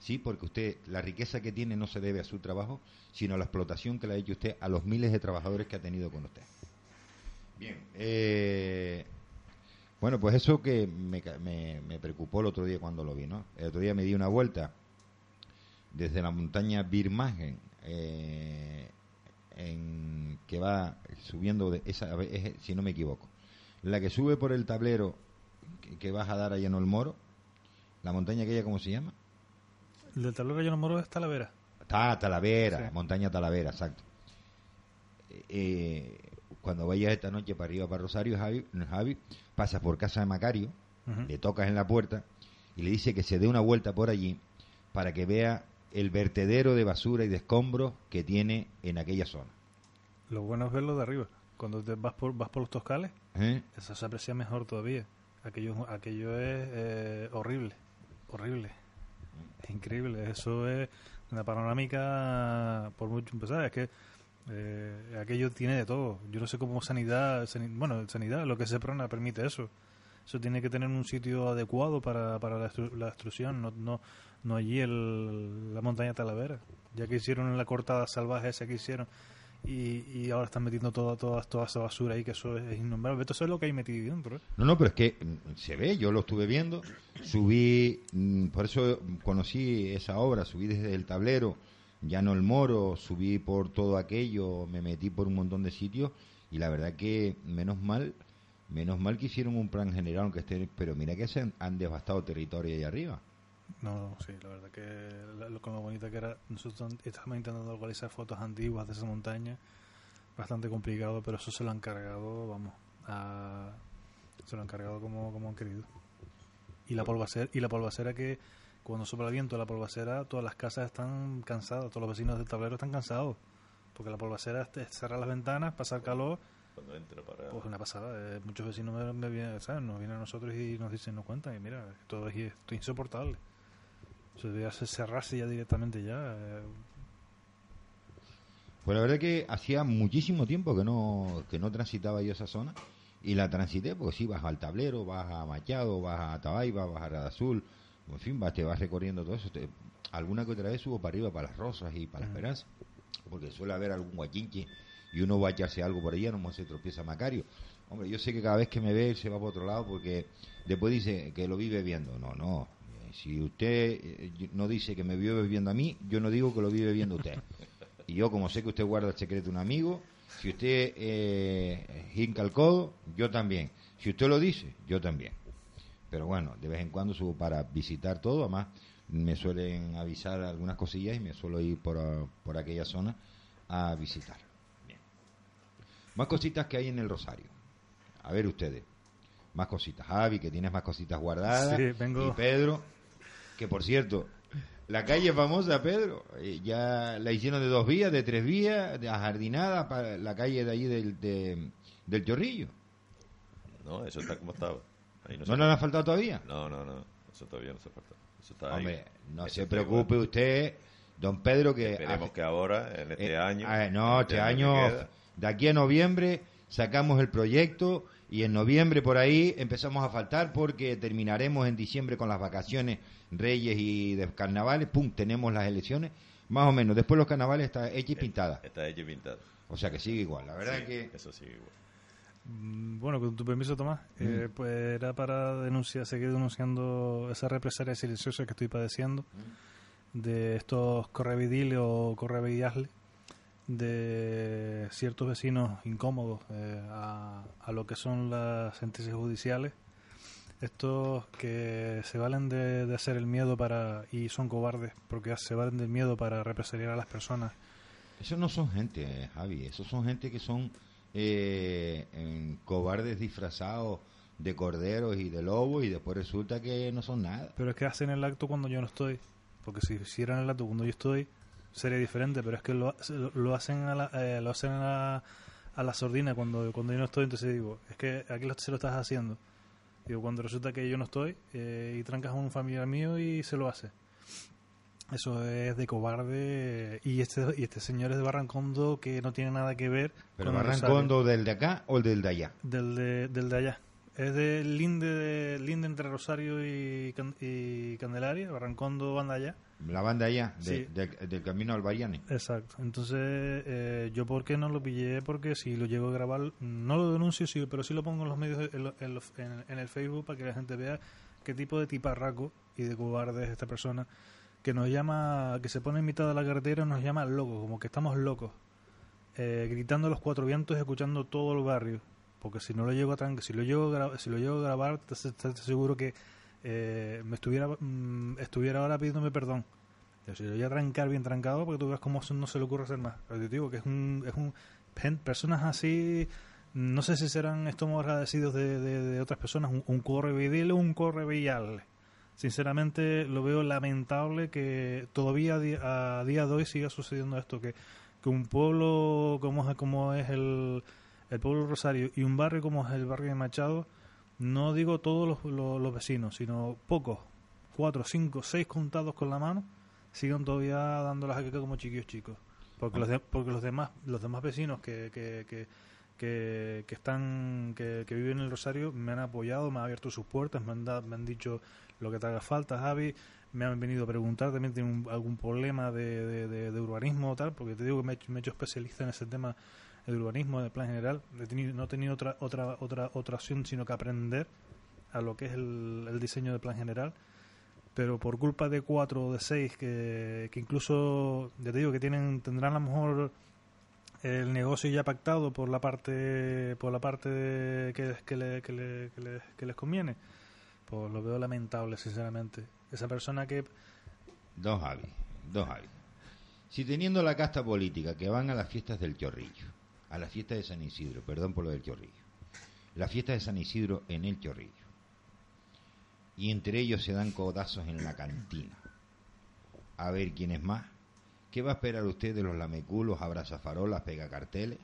sí, porque usted, la riqueza que tiene no se debe a su trabajo, sino a la explotación que le ha hecho usted a los miles de trabajadores que ha tenido con usted. Bien, eh, Bueno, pues eso que me, me preocupó el otro día cuando lo vi, ¿no? El otro día me di una vuelta desde la montaña Birmagen, eh, en, que va subiendo, de esa, es- si no me equivoco, la que sube por el tablero que, que vas a dar allá en el Moro, la montaña aquella, ¿cómo se llama? El tablero Llano Moro es Talavera. Ta- Talavera, Sí. montaña Talavera, exacto. Eh, cuando vayas esta noche para arriba, para Rosario, Javi, Javi pasas por casa de Macario, le tocas en la puerta y le dice que se dé una vuelta por allí para que vea el vertedero de basura y de escombros que tiene en aquella zona. Lo bueno es verlo de arriba. Cuando te vas por, vas por los toscales, ¿Eh? eso se aprecia mejor todavía. Aquello, aquello es eh, horrible, horrible. Es increíble. Eso es una panorámica, por mucho empezar, es que eh, aquello tiene de todo. Yo no sé cómo sanidad, sani- bueno, sanidad, lo que se prona permite eso. Eso tiene que tener un sitio adecuado para, para la, la extrusión, no, no, no allí el, la montaña Talavera. Ya que hicieron la cortada salvaje esa que hicieron y, y ahora están metiendo toda, toda, toda esa basura ahí, que eso es innombrable. Esto es lo que hay metido dentro. ¿eh? No, no, pero es que mm, se ve, yo lo estuve viendo, subí, mm, por eso conocí esa obra, subí desde el tablero, Llano el Moro, subí por todo aquello, me metí por un montón de sitios y la verdad que menos mal, menos mal que hicieron un plan general, aunque esté, pero mira que se han, han devastado territorio ahí arriba. No, sí, la verdad que lo, con lo bonita que era, nosotros estábamos intentando localizar fotos antiguas de esa montaña, bastante complicado, pero eso se lo han cargado, vamos, a, se lo han cargado como, como han querido. Y la polvacera, y la polvacera que cuando sopla el viento, la polvacera, todas las casas están cansadas, todos los vecinos del tablero están cansados, porque la polvacera es es cerrar las ventanas, pasar calor, Cuando entra para... pues una pasada. eh, muchos vecinos me, me vienen, ¿sabes? nos vienen a nosotros y nos dicen, nos cuentan, y mira, todo es, esto es insoportable. Se hacer- cerrarse ya directamente ya. eh, Pues la verdad que hacía muchísimo tiempo que no, que no transitaba yo esa zona y la transité porque sí, vas al tablero, vas a Machado, vas a Tabaiba, vas a Radazul, en fin, vas, te vas recorriendo todo eso. Te- alguna que otra vez subo para arriba, para las Rosas y para las Esperanza, porque suele haber algún guachinche y uno va a echarse algo por allá, no se tropieza Macario. Hombre, yo sé que cada vez que me ve él se va por otro lado porque después dice que lo vive viendo. No, no. Eh, Si usted eh, no dice que me vive viendo a mí, yo no digo que lo vive viendo usted. Y yo, como sé que usted guarda el secreto de un amigo, si usted eh, hinca el codo, yo también. Si usted lo dice, yo también. Pero bueno, de vez en cuando subo para visitar todo. Además, me suelen avisar algunas cosillas y me suelo ir por, por aquella zona a visitar. Bien. Más cositas que hay en el Rosario. A ver ustedes. Más cositas. Javi, que tienes más cositas guardadas. Sí, vengo- Y Pedro, que por cierto, la calle famosa, Pedro, eh, ya la hicieron de dos vías, de tres vías, de ajardinada, para la calle de allí del, de- del Chorrillo. No, eso está como estaba. Ahí no, ¿No le ha faltado todavía? No, no, no. Eso todavía no se falta. Eso está ahí. Hombre, no Eso se preocupe igual. usted, don Pedro, que... Esperemos que ahora, en este eh, año... no, en este año, de aquí a noviembre, sacamos el proyecto y en noviembre por ahí empezamos a faltar porque terminaremos en diciembre con las vacaciones, Reyes y de carnavales, pum, tenemos las elecciones, más o menos. Después los carnavales está hecha y pintada. Está hecho y pintado. O sea que sigue igual. La verdad Sí, que... Eso sigue igual. mm, bueno, con tu permiso, Tomás, eh, pues era para denunciar, seguir denunciando esa represalia silenciosa que estoy padeciendo de estos correvidiles o correvidazles de ciertos vecinos incómodos eh, a, a lo que son las sentencias judiciales. Estos que se valen de, de hacer el miedo para y son cobardes porque se valen del miedo para represaliar a las personas. Esos no son gente, Javi. Esos son gente que son eh, en cobardes disfrazados de corderos y de lobos y después resulta que no son nada. Pero es que hacen el acto cuando yo no estoy. Porque si hicieran el acto cuando yo estoy, sería diferente. Pero es que lo, lo hacen a la, eh, lo hacen a la, a la sordina cuando, cuando yo no estoy. Entonces digo, es que aquí lo, se lo estás haciendo. Digo, cuando resulta que yo no estoy eh, y trancas a un familiar mío y se lo hace. Eso es de cobarde. Y este, y este señor es de Barrancondo que no tiene nada que ver Pero con. Barrancondo del de acá o el del de allá. Del de, del de allá. Es del linde, de, linde entre Rosario y, Can- y Candelaria. Barrancondo van de allá. La banda allá, de- Sí. del, del camino al Bariani. Exacto. Entonces, eh, yo por qué no lo pillé, porque si lo llego a grabar, no lo denuncio, sí, pero sí lo pongo en los medios, en, en los- en- en el Facebook para que la gente vea qué tipo de tiparraco y de cobarde es esta persona que nos llama, que se pone en mitad de la carretera y nos llama locos, como que estamos locos, eh, gritando a los cuatro vientos y escuchando todo el barrio. Porque si no lo llego a si lo llego a gra- si lo llego a grabar, te, te- te aseguro que eh, me estuviera mm, estuviera ahora pidiéndome perdón. Yo voy a trancar bien trancado porque tú ves cómo no se le ocurre hacer más. Pero te digo que es un, es un personas así no sé si serán estómagos agradecidos de, de, otras personas, un, un o un correvial. Sinceramente lo veo lamentable que todavía a día de hoy siga sucediendo esto, que, que un pueblo como como es el, el pueblo Rosario y un barrio como es el barrio de Machado, no digo todos los, los- vecinos, sino pocos, cuatro, cinco, seis contados con la mano, sigan todavía dando las jaquecas como chiquillos chicos. Porque los, de- porque los demás los demás vecinos que, que, que, que, que están que, que viven en el Rosario me han apoyado, me han abierto sus puertas, me han, da- me han dicho lo que te haga falta, Javi, me han venido a preguntar, también tienen algún problema de, de, de- de urbanismo o tal, porque te digo que me he hecho especialista en ese tema de urbanismo, de plan general, no he tenido otra, otra, otra, otra opción sino que aprender a lo que es el, el diseño de plan general pero por culpa de cuatro o de seis que, que incluso ya te digo que tienen tendrán a lo mejor el negocio ya pactado por la parte por la parte que, que, le- que le- que les conviene pues lo veo lamentable sinceramente esa persona que Dos Javi, dos Javi. Si teniendo la casta política que van a las fiestas del Chorrillo, a las fiestas de San Isidro, perdón por lo del Chorrillo, la fiesta de San Isidro en el Chorrillo, y entre ellos se dan codazos en la cantina, a ver quién es más, ¿qué va a esperar usted de los lameculos, abrazafarolas, pegacarteles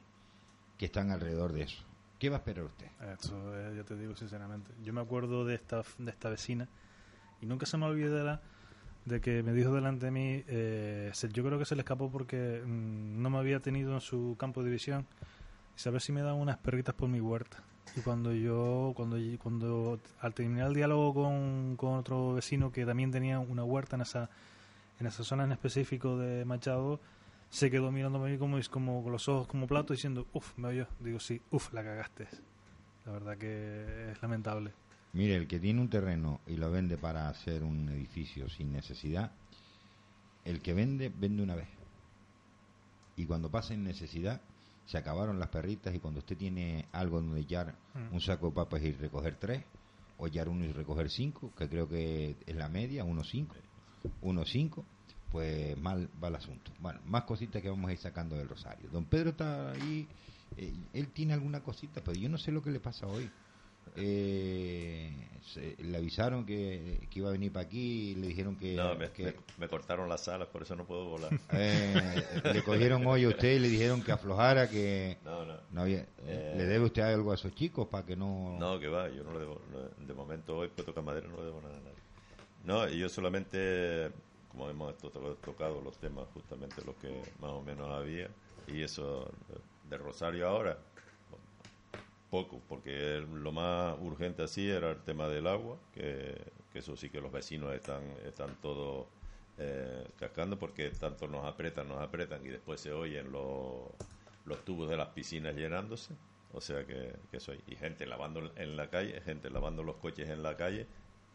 que están alrededor de eso? ¿Qué va a esperar usted? Eso eh, ya te digo sinceramente. Yo me acuerdo de esta, de esta vecina y nunca se me olvidará de que me dijo delante de mí, eh, yo creo que se le escapó porque mm, no me había tenido en su campo de división y saber si me daban unas perritas por mi huerta. Y cuando yo, cuando, cuando al terminar el diálogo con, con otro vecino que también tenía una huerta en esa, en esa zona en específico de Machado, se quedó mirándome a mí como, como con los ojos como plato diciendo, uff, me oyó. Digo, sí, uff, la cagaste. La verdad que es lamentable. Mire, el que tiene un terreno y lo vende para hacer un edificio sin necesidad, el que vende, vende una vez. Y cuando pasa en necesidad, se acabaron las perritas y cuando usted tiene algo donde echar Mm. un saco de papas y recoger tres, o echar uno y recoger cinco, que creo que es la media, uno cinco, uno cinco, pues mal va el asunto. Bueno, más cositas que vamos a ir sacando del Rosario. Don Pedro está ahí, eh, él tiene alguna cosita, pero yo no sé lo que le pasa hoy. Eh, se- le avisaron que, que iba a venir para aquí y le dijeron que, No, me, que- me- me cortaron las alas, por eso no puedo volar. <laughs> eh, le cogieron hoy a usted y le dijeron que aflojara, que No, no. no había, Eh. le debe usted algo a esos chicos para que no... No, que va, yo no le debo, no, de momento hoy, pues toca madera, no le debo nada a nadie. No, y yo solamente, como hemos to- to- tocado los temas justamente los que más o menos había, y eso de Rosario ahora, poco, porque lo más urgente así era el tema del agua, que, que eso sí que los vecinos están, están todos eh, cascando porque tanto nos apretan, nos apretan y después se oyen los, los tubos de las piscinas llenándose. O sea que, que eso hay. Y gente lavando en la calle, gente lavando los coches en la calle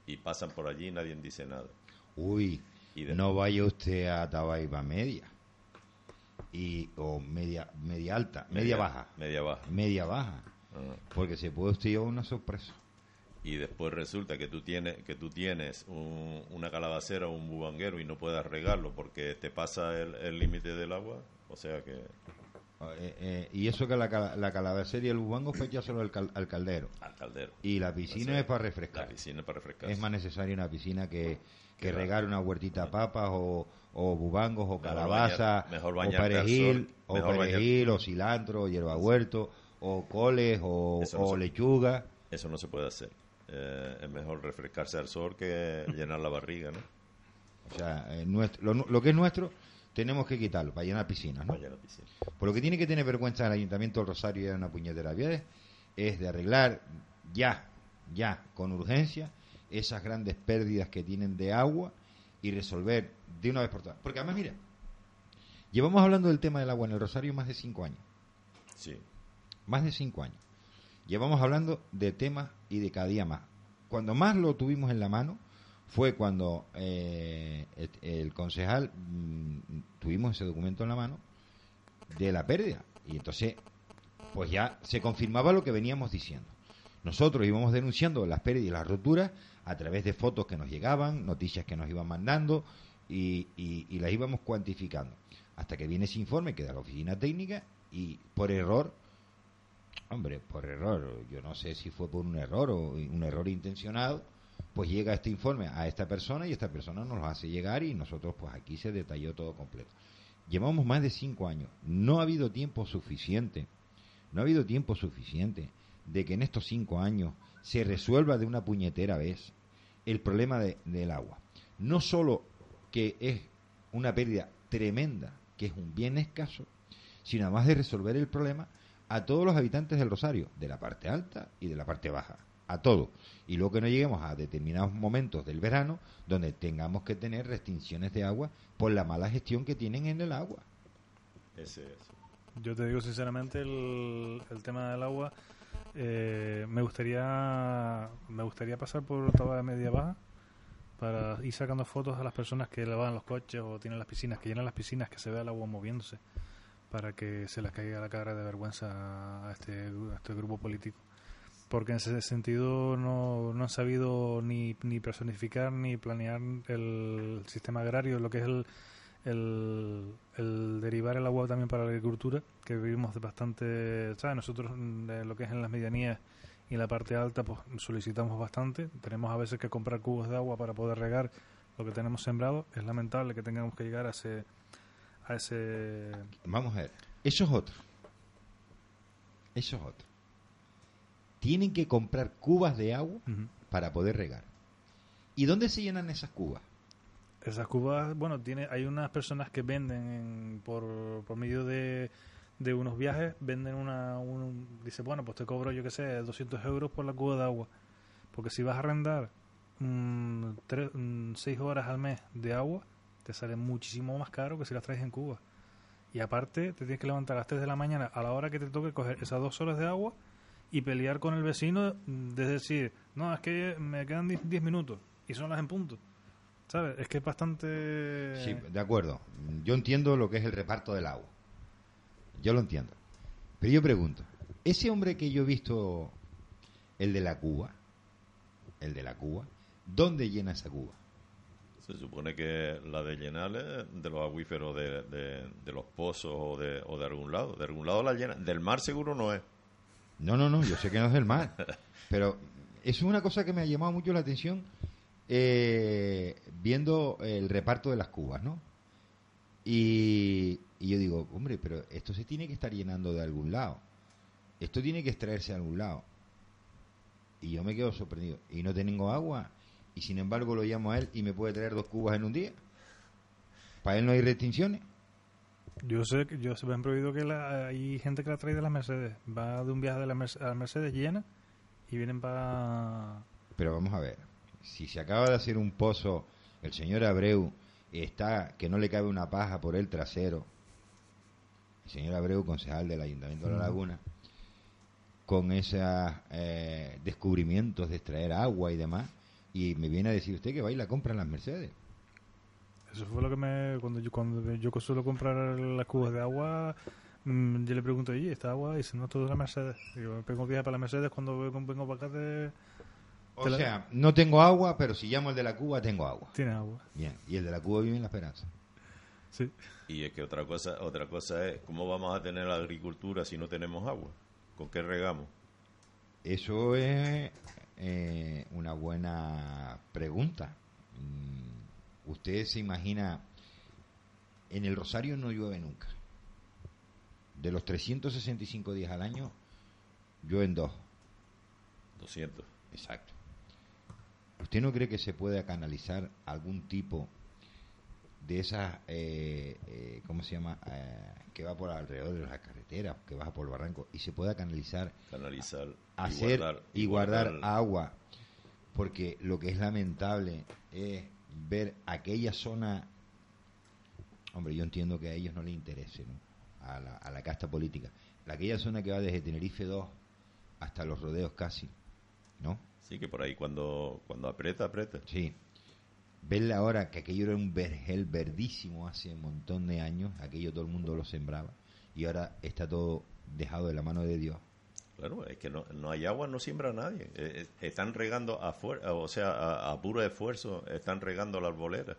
y pasan por allí y nadie dice nada. Uy, Y no vaya usted a Tabaiba media. Y, o media, media alta, media, baja, Media baja. media baja. Ah. Porque se puede usted llevar una sorpresa. y después resulta que tú tienes que tú tienes un- una calabacera o un bubanguero y no puedas regarlo porque te pasa el límite del agua o sea que Eh, eh, y eso que la, la calabacera y el bubango fue ya solo al, cal- al caldero. al caldero Y la piscina O sea, es para la refrescar. piscina para refrescar Es más necesaria una piscina que, que regar una huertita de papas o, o bubangos o Mejor calabaza bañar- mejor o perejil sol, o mejor bañar- perejil o cilantro o hierba huerto o coles o, Eso no o se- lechuga. eso no se puede hacer Eh, es mejor refrescarse al sol que llenar la barriga no O sea, eh, nuestro- lo, lo que es nuestro tenemos que quitarlo para llenar piscinas, ¿no? vaya a la piscina Por lo que tiene que tener vergüenza el Ayuntamiento del Rosario y de una puñetera es de arreglar ya, ya, con urgencia, esas grandes pérdidas que tienen de agua y resolver de una vez por todas. Porque además, mira, llevamos hablando del tema del agua en el Rosario más de cinco años. Sí. Más de cinco años. Llevamos hablando de temas y de cada día más. Cuando más lo tuvimos en la mano fue cuando eh, el, concejal mm, tuvimos ese documento en la mano de la pérdida. Y entonces, pues ya se confirmaba lo que veníamos diciendo. Nosotros íbamos denunciando las pérdidas y las roturas a través de fotos que nos llegaban, noticias que nos iban mandando y- y las íbamos cuantificando. Hasta que viene ese informe que da la oficina técnica y por error, hombre, por error, yo no sé si fue por un error o un error intencionado, pues llega este informe a esta persona y esta persona nos lo hace llegar y nosotros pues aquí se detalló todo completo. Llevamos más de cinco años, no ha habido tiempo suficiente, no ha habido tiempo suficiente de que en estos cinco años se resuelva de una puñetera vez el problema de- del agua. No solo que es una pérdida tremenda, que es un bien escaso, sino además de resolver el problema a todos los habitantes del Rosario, de la parte alta y de la parte baja, a todos. Y luego que no lleguemos a determinados momentos del verano donde tengamos que tener restricciones de agua por la mala gestión que tienen en el agua. Ese es. Yo te digo sinceramente el, el tema del agua eh, me gustaría me gustaría pasar por toda la media baja para ir sacando fotos a las personas que lavan los coches o tienen las piscinas, que llenan las piscinas, que se vea el agua moviéndose para que se les caiga la cara de vergüenza a este, a este grupo político. Porque en ese sentido no, no han sabido ni, ni personificar ni planear el sistema agrario, lo que es el, el, el derivar el agua también para la agricultura, que vivimos bastante, ¿sabes? Nosotros mm, lo que es en las medianías y en la parte alta, pues solicitamos bastante. Tenemos a veces que comprar cubos de agua para poder regar lo que tenemos sembrado. Es lamentable que tengamos que llegar a ese, a ese Vamos a ver, eso es otro. Eso es otro. Tienen que comprar cubas de agua para poder regar. ¿Y dónde se llenan esas cubas? Esas cubas, bueno, tiene, hay unas personas que venden en- por, por medio de, de unos viajes, venden una, un, dice, bueno, pues te cobro, yo qué sé, 200 euros por la cuba de agua. Porque si vas a arrendar mm, tres, mm, seis horas al mes de agua, te sale muchísimo más caro que si las traes en Cuba. Y aparte, te tienes que levantar a las 3 de la mañana a la hora que te toque coger esas dos horas de agua y pelear con el vecino mm, de decir, no, es que me quedan 10 10 minutos y son las en punto. ¿Sabes? Es que es bastante... Sí, de acuerdo. Yo entiendo lo que es el reparto del agua. Yo lo entiendo. Pero yo pregunto, ese hombre que yo he visto, el de la Cuba, el de la Cuba, ¿dónde llena esa Cuba? Se supone que la de llenar es de los acuíferos de, de, de los pozos o de, o de algún lado. De algún lado la llena. Del mar seguro no es. No, no, no, yo sé que no es del mar. <laughs> Pero es una cosa que me ha llamado mucho la atención eh, viendo el reparto de las cubas, ¿no? Y, y yo digo, hombre, pero esto se tiene que estar llenando de algún lado. Esto tiene que extraerse de algún lado. Y yo me quedo sorprendido. Y no tengo agua. Y sin embargo lo llamo a él y me puede traer dos cubas en un día. Para él no hay restricciones. Yo sé que yo se me han prohibido que la- hay gente que la trae de las Mercedes. Va de un viaje de la Merce- a la Mercedes llena y vienen para... Pero vamos a ver, si se acaba de hacer un pozo, el señor Abreu está que no le cabe una paja por el trasero, el señor Abreu, concejal del Ayuntamiento de La. Laguna, con esos eh, descubrimientos de extraer agua y demás, y me viene a decir usted que va y la compra en las Mercedes. Eso fue lo que me... Cuando yo, cuando yo suelo comprar las cubas de agua, mm, yo le pregunto, ¿y esta agua? Y dice, no, todo de la Mercedes. Y yo me pego viaje para la Mercedes cuando vengo, vengo para acá de... O la- sea, no tengo agua, pero si llamo el de la Cuba, tengo agua. Tiene agua. Bien, y el de la Cuba vive en la esperanza. Sí. Y es que otra cosa, otra cosa es cómo vamos a tener la agricultura si no tenemos agua. ¿Con qué regamos? Eso es eh, una buena pregunta. Mm, Usted se imagina, en el Rosario no llueve nunca. De los 365 días al año, llueven dos. 200. Exacto. ¿Usted no cree que se pueda canalizar algún tipo de esas, eh, eh, ¿cómo se llama? Eh, que va por alrededor de las carreteras, que baja por el barranco, y se pueda canalizar Canalizar y hacer guardar, y guardar agua porque lo que es lamentable es ver aquella zona, hombre, yo entiendo que a ellos no les interese, ¿no? A la, a la casta política, aquella zona que va desde Tenerife 2 hasta los rodeos casi, ¿no? Sí, que por ahí cuando, cuando aprieta, aprieta. Sí. Verla ahora que aquello era un vergel verdísimo hace un montón de años, aquello todo el mundo lo sembraba, y ahora está todo dejado de la mano de Dios. Claro, es que no, no hay agua, no siembra nadie. Eh, eh, están regando, a fuer- o sea, a, a puro esfuerzo, están regando la arbolera.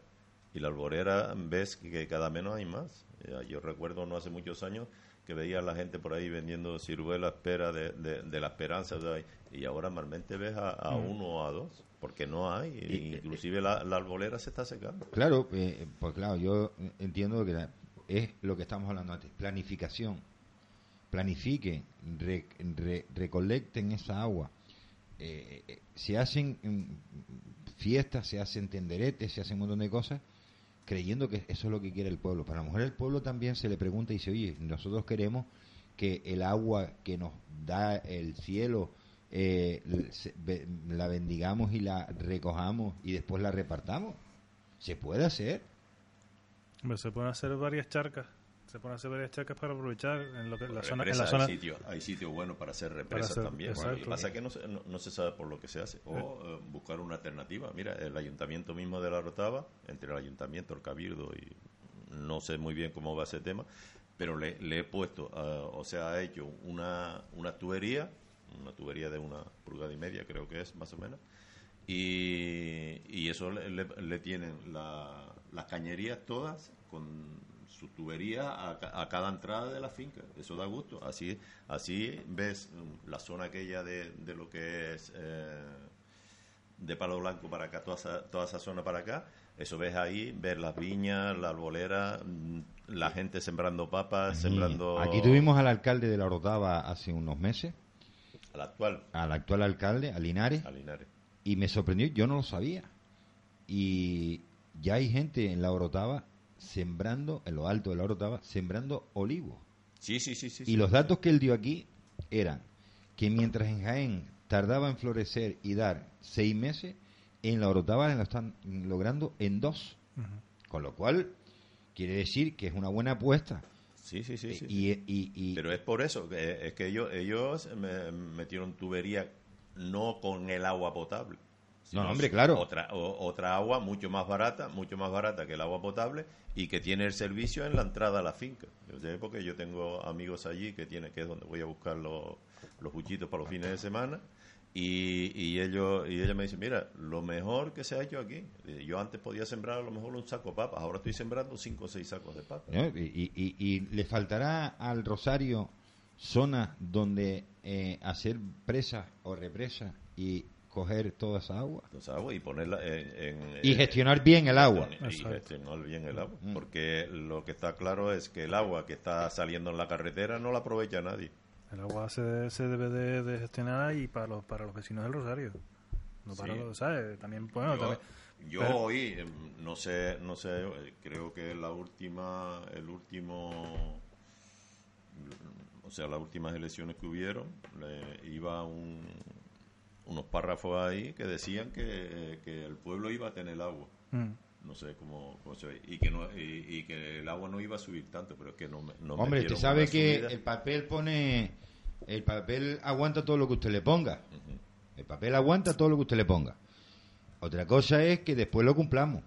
Y la arbolera ves que cada menos hay más. Eh, Yo recuerdo no hace muchos años que veía a la gente por ahí vendiendo ciruelas, pera de, de, de la esperanza. de ahí, y ahora normalmente ves a, a uno o a dos, porque no hay. Y- Inclusive la, la arbolera se está secando. Claro, eh, pues claro, yo entiendo que la- es lo que estamos hablando antes, planificación. Planifiquen, re- re- recolecten esa agua. Eh, eh, se hacen mm, fiestas, se hacen tenderetes, se hacen un montón de cosas, creyendo que eso es lo que quiere el pueblo. Para la mujer el pueblo también se le pregunta y dice, oye, nosotros queremos que el agua que nos da el cielo eh, la bendigamos y la recojamos y después la repartamos. Se puede hacer. Se pueden hacer varias charcas. Se pueden hacer varias para aprovechar en, lo que, la zona, en la zona. hay sitios hay sitios buenos para hacer represas hacer- también. exacto. Lo que pasa es que no se, no, no se sabe por lo que se hace. O eh, buscar una alternativa. Mira, el ayuntamiento mismo de La Rotava, entre el ayuntamiento, el cabildo y no sé muy bien cómo va ese tema, pero le, le he puesto, ah, o sea, ha hecho una, una tubería, una tubería de una pulgada y media creo que es más o menos, y, y eso le, le- le tienen la- las cañerías todas con su tubería a, ca- a cada entrada de la finca. Eso da gusto. Así, así ves mm, la zona aquella de, de lo que es eh, de Palo Blanco para acá, toda esa, toda esa zona para acá. Eso ves ahí, ver las viñas, la arbolera, mm, la gente sembrando papas, sembrando... Aquí tuvimos al alcalde de la Orotava hace unos meses, Al actual, al actual alcalde, a Linares, a Linares. y me sorprendió, yo no lo sabía. Y ya hay gente en la Orotava sembrando, en lo alto de la Orotava, sembrando olivos. Sí, sí, sí, sí. Y sí. los datos que él dio aquí eran que mientras en Jaén tardaba en florecer y dar seis meses, en la Orotava lo están logrando en dos. Con lo cual, quiere decir que es una buena apuesta. Sí, sí, sí. sí, y, y- y- Pero es por eso, que, es que ellos, ellos me- metieron tubería no con el agua potable. No, hombre, claro. Otra, o- otra agua mucho más barata, mucho más barata que el agua potable y que tiene el servicio en la entrada a la finca. Yo sé porque yo tengo amigos allí que tiene que es donde voy a buscar los, los buchitos para los fines de semana y, y ellos y ella me dice mira lo mejor que se ha hecho aquí eh, yo antes podía sembrar a lo mejor un saco de papas ahora estoy sembrando cinco o seis sacos de papas ¿no? y, y- y le faltará al Rosario zonas donde eh, hacer presas o represas y coger toda esa agua. Y ponerla en, en- Y en- gestionar bien el agua. Y gestionar bien el agua. Mm. Porque lo que está claro es que el agua que está saliendo en la carretera no la aprovecha nadie. El agua se, se debe de, de gestionar y para los, para los vecinos del Rosario. No para Sí. los, ¿sabes? También, bueno, yo también. yo pero- oí, em, no sé, no sé, eh, creo que la última, el último, o sea, las últimas elecciones que hubieron, le- iba un, unos párrafos ahí que decían que, que el pueblo iba a tener agua. Mm. no sé cómo, cómo se ve y que no y, y que el agua no iba a subir tanto pero es que no, me- no Hombre, usted sabe que subida. el papel pone, el papel aguanta todo lo que usted le ponga. El papel aguanta todo lo que usted le ponga. Otra cosa es que después lo cumplamos,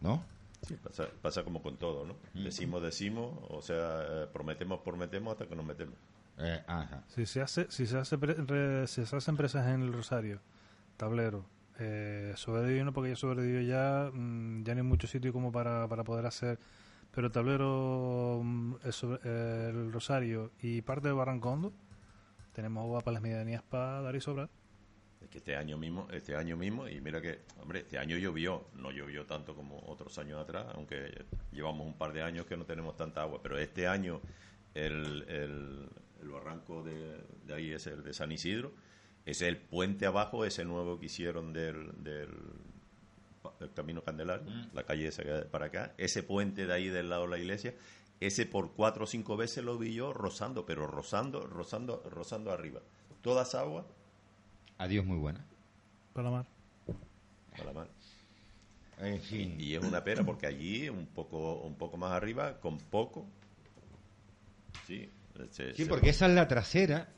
¿no? Sí, pasa, pasa como con todo no decimos decimos o sea eh, prometemos prometemos hasta que nos metemos Eh, ajá. Si se hace, si se hace, pre- re- si se hace empresas en el Rosario, tablero, eh, sobreviviendo porque ya sobrevivió ya, mm, ya no hay mucho sitio como para, para poder hacer, pero tablero, mm, el, sobre- el Rosario y parte de Barrancondo, tenemos agua para las medianías para dar y sobrar. es que este año mismo este año mismo y mira que hombre este año llovió no llovió tanto como otros años atrás aunque llevamos un par de años que no tenemos tanta agua pero este año el, el, el barranco de, de ahí es el de San Isidro es el puente abajo ese nuevo que hicieron del, del el camino Candelario la calle para acá ese puente de ahí del lado de la iglesia ese por cuatro o cinco veces lo vi yo rozando pero rozando rozando rozando arriba toda esa agua Adiós, muy buena. Para la mar. a la mano En fin. Y es una pena porque allí, un poco, un poco más arriba, con poco. Sí, se- Sí, se- porque esa es la trasera.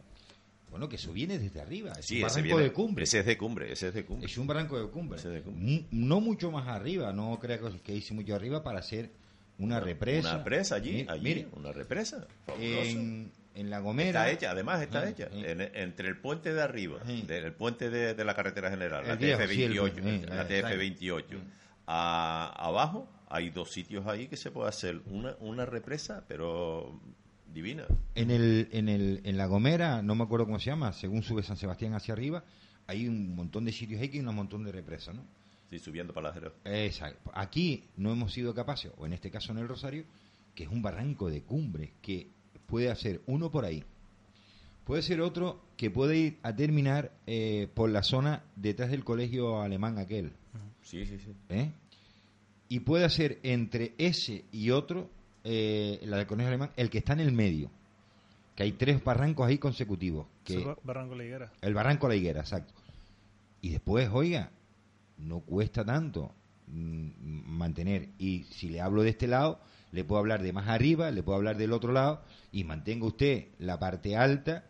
Bueno, que eso viene desde arriba. Es sí, un barranco viene- de cumbre. ese es de cumbre, ese es de cumbre. Es un barranco de cumbre. De No mucho más arriba, no crea que, hice mucho arriba para hacer una represa. Una presa allí, allí, Mire, una represa. en, en La Gomera. Está hecha, además está Ah, hecha. En- entre el puente de arriba, del puente de, de la carretera general, la El viejo, sí, el- TF28, sí, la eh, TF28, a- abajo hay dos sitios ahí que se puede hacer una, una represa, pero divina. En, el, en, el, en La Gomera, no me acuerdo cómo se llama, según sube San Sebastián hacia arriba, hay un montón de sitios ahí que hay un montón de represas, ¿no? Sí, subiendo para la Jerez. Exacto. Aquí no hemos sido capaces, o en este caso en el Rosario, que es un barranco de cumbre, que puede hacer uno por ahí. Puede ser otro que puede ir a terminar eh, por la zona detrás del colegio alemán aquel. Sí, sí, sí. ¿eh? Y puede hacer entre ese y otro, eh, la del colegio alemán, el que está en el medio. Que hay tres barrancos ahí consecutivos. Que, Cerro Barranco La Higuera. el barranco La Higuera, exacto. Y después, oiga, no cuesta tanto mm, mantener. Y si le hablo de este lado, le puedo hablar de más arriba, le puedo hablar del otro lado, y mantenga usted la parte alta,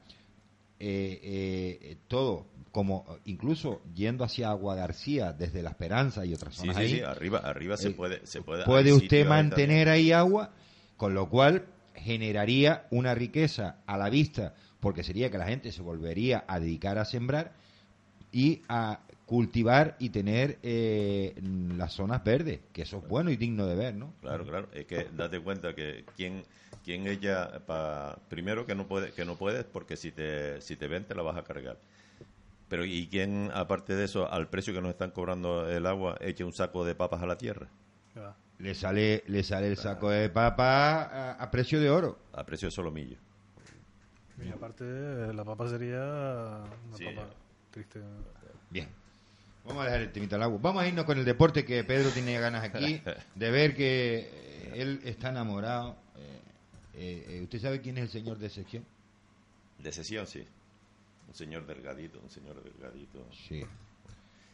eh, eh, todo, como incluso yendo hacia Agua García, desde La Esperanza y otras Sí, zonas sí, ahí, sí, arriba, arriba se eh, puede... Se puede, puede usted mantener ahí agua, con lo cual generaría una riqueza a la vista, porque sería que la gente se volvería a dedicar a sembrar y a cultivar y tener eh, las zonas verdes, que eso es bueno y digno de ver, ¿no? Claro, claro. Es que date cuenta que quien, quien ella, pa- primero que no puede, que no puedes porque si te, si te ven te la vas a cargar. Pero y quién, aparte de eso, al precio que nos están cobrando el agua, eche un saco de papas a la tierra. Le sale, le sale el saco de papa a, a precio de oro. a precio de solomillo. Y aparte, la papa sería una Sí. papa triste. Bien. Vamos a dejar el temita al agua. Vamos a irnos con el deporte que Pedro tiene ganas aquí <laughs> de ver que eh, él está enamorado. Eh, eh, eh, ¿Usted sabe quién es el señor de sección? De sesión, sí. Un señor delgadito, un señor delgadito. Sí.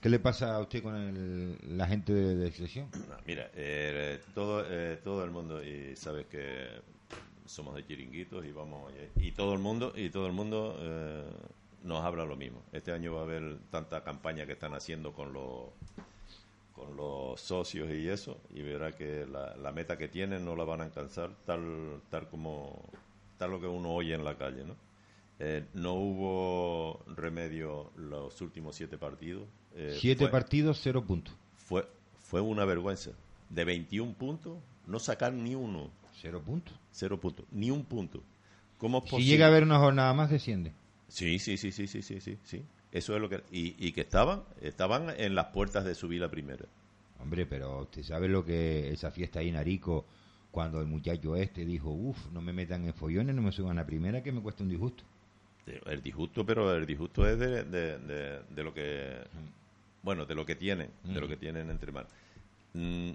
¿Qué le pasa a usted con la gente de, de? <clears throat> No, mira, eh, todo, eh, todo el mundo, y sabes que somos de chiringuitos y vamos, y todo el mundo, y todo el mundo eh, nos habla lo mismo. Este año va a haber tanta campaña que están haciendo con los con los socios y eso, y verá que la, la meta que tienen no la van a alcanzar tal tal como tal lo que uno oye en la calle, ¿no? No hubo remedio los últimos siete partidos. Eh, Siete fue- partidos, cero puntos. fue, fue una vergüenza. De 21 puntos, no sacar ni uno. Cero puntos. Cero puntos. Ni un punto. ¿Cómo es Si llega a haber una jornada más, desciende. Sí, sí, sí, sí, sí, sí, sí, sí. Eso es lo que... Y, y que estaban, estaban en las puertas de subir la primera. Hombre, pero usted sabe lo que esa fiesta ahí en Arico, cuando el muchacho este dijo, uff, no me metan en follones, no me suban a primera, que me cuesta un disgusto. El disgusto, pero el disgusto es de, de, de- de lo que... Bueno, de lo que tienen, de lo que tienen entre manos. Mm,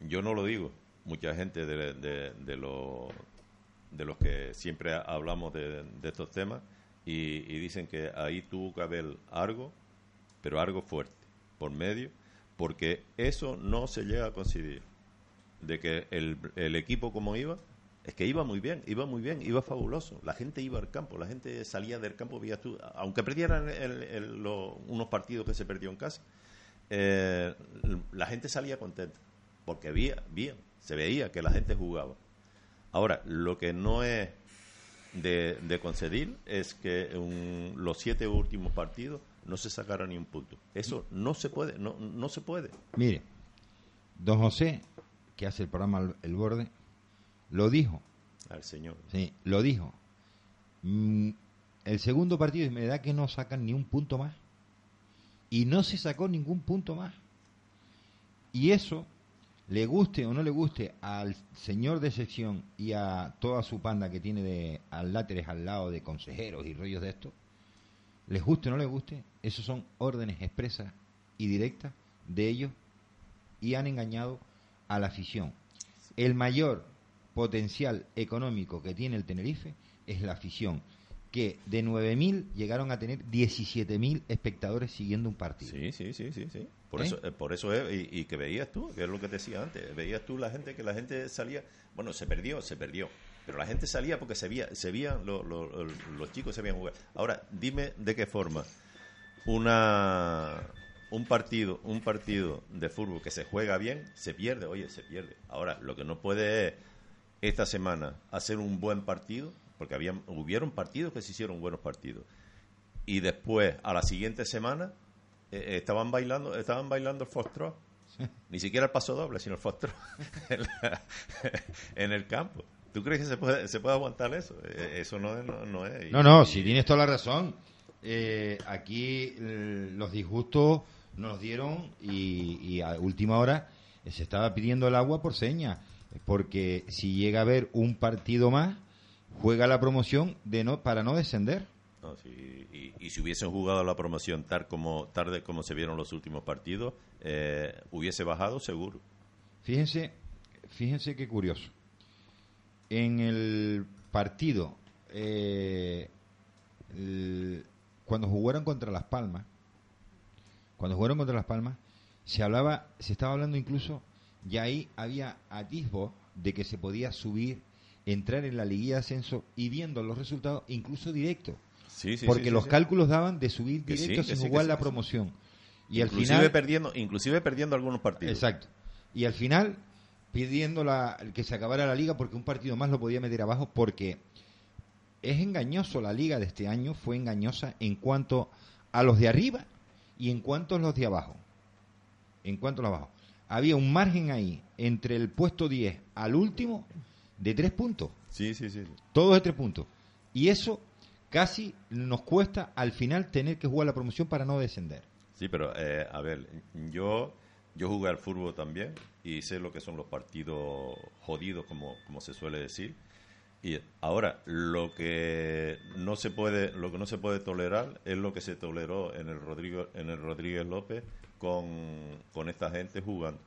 yo no lo digo. Mucha gente de, de, de, lo- de los que siempre hablamos de, de estos temas y, y dicen que ahí tuvo que haber algo, pero algo fuerte, por medio, porque eso no se llega a conseguir. De que el, el equipo como iba, es que iba muy bien, iba muy bien, iba fabuloso. La gente iba al campo, la gente salía del campo, veías tú, aunque perdieran unos partidos que se perdió en casa, eh, la gente salía contenta, porque había, bien, se veía que la gente jugaba. Ahora, lo que no es de, de conceder es que los siete últimos partidos no se sacara ni un punto. Eso no se puede, no, no se puede. Mire, don José, que hace el programa El Borde, lo dijo, Al señor. sí, lo dijo. Mm, el segundo partido me da que no sacan ni un punto más. Y no se sacó ningún punto más. Y eso, le guste o no le guste al señor de sección y a toda su panda que tiene de al láteres al lado de consejeros y rollos de esto, les guste o no les guste, esos son órdenes expresas y directas de ellos y han engañado a la afición. El mayor potencial económico que tiene el Tenerife es la afición, que de 9.000 llegaron a tener 17.000 espectadores siguiendo un partido. Sí, sí, sí, sí, sí. Por ¿Eh? eso, eh, por eso es, y, y que veías tú, que es lo que te decía antes, veías tú la gente, que la gente salía, bueno, se perdió, se perdió, pero la gente salía porque se veía, se veían, lo- lo- lo- los chicos se veían jugar. Ahora, dime de qué forma una un partido, un partido de fútbol que se juega bien, se pierde, oye, se pierde. Ahora, lo que no puede es esta semana hacer un buen partido, porque habían, hubieron partidos que se hicieron buenos partidos, y después, a la siguiente semana, eh, eh, estaban bailando estaban bailando el foxtrot. Ni siquiera el paso doble, sino el foxtrot <laughs> en, la- en el campo. ¿Tú crees que se puede, se puede aguantar eso? Eh, Eso no es. No, no es. No, no, si tienes toda la razón. Eh, aquí los disgustos nos dieron y, y a última hora se estaba pidiendo el agua por seña, porque si llega a haber un partido más, juega la promoción de no para no descender. No, sí, y, y si hubiesen jugado la promoción tal como, tarde como se vieron los últimos partidos, eh, hubiese bajado seguro. Fíjense, fíjense qué curioso. En el partido, eh, el- cuando jugaron contra Las Palmas, cuando jugaron contra Las Palmas, se hablaba, se estaba hablando incluso, ya ahí había atisbo de que se podía subir, entrar en la liguilla de ascenso y viendo los resultados, incluso directo, Sí, sí, porque sí, los cálculos daban de subir directo sin jugar la promoción. Y al inclusive final, perdiendo, inclusive perdiendo algunos partidos. Exacto. Y al final, pidiendo la, que se acabara la liga porque un partido más lo podía meter abajo porque es engañoso la liga de este año, fue engañosa en cuanto a los de arriba y en cuanto a los de abajo. En cuanto a los de abajo. Había un margen ahí entre el puesto 10 al último de tres puntos. Sí, sí, sí. Todos de tres puntos. Y eso casi nos cuesta al final tener que jugar la promoción para no descender. Sí, pero eh, a ver, yo yo jugué al fútbol también y sé lo que son los partidos jodidos, como, como se suele decir. Y ahora lo que no se puede lo que no se puede tolerar es lo que se toleró en el Rodrigo en el Rodríguez López con, con esta gente jugando.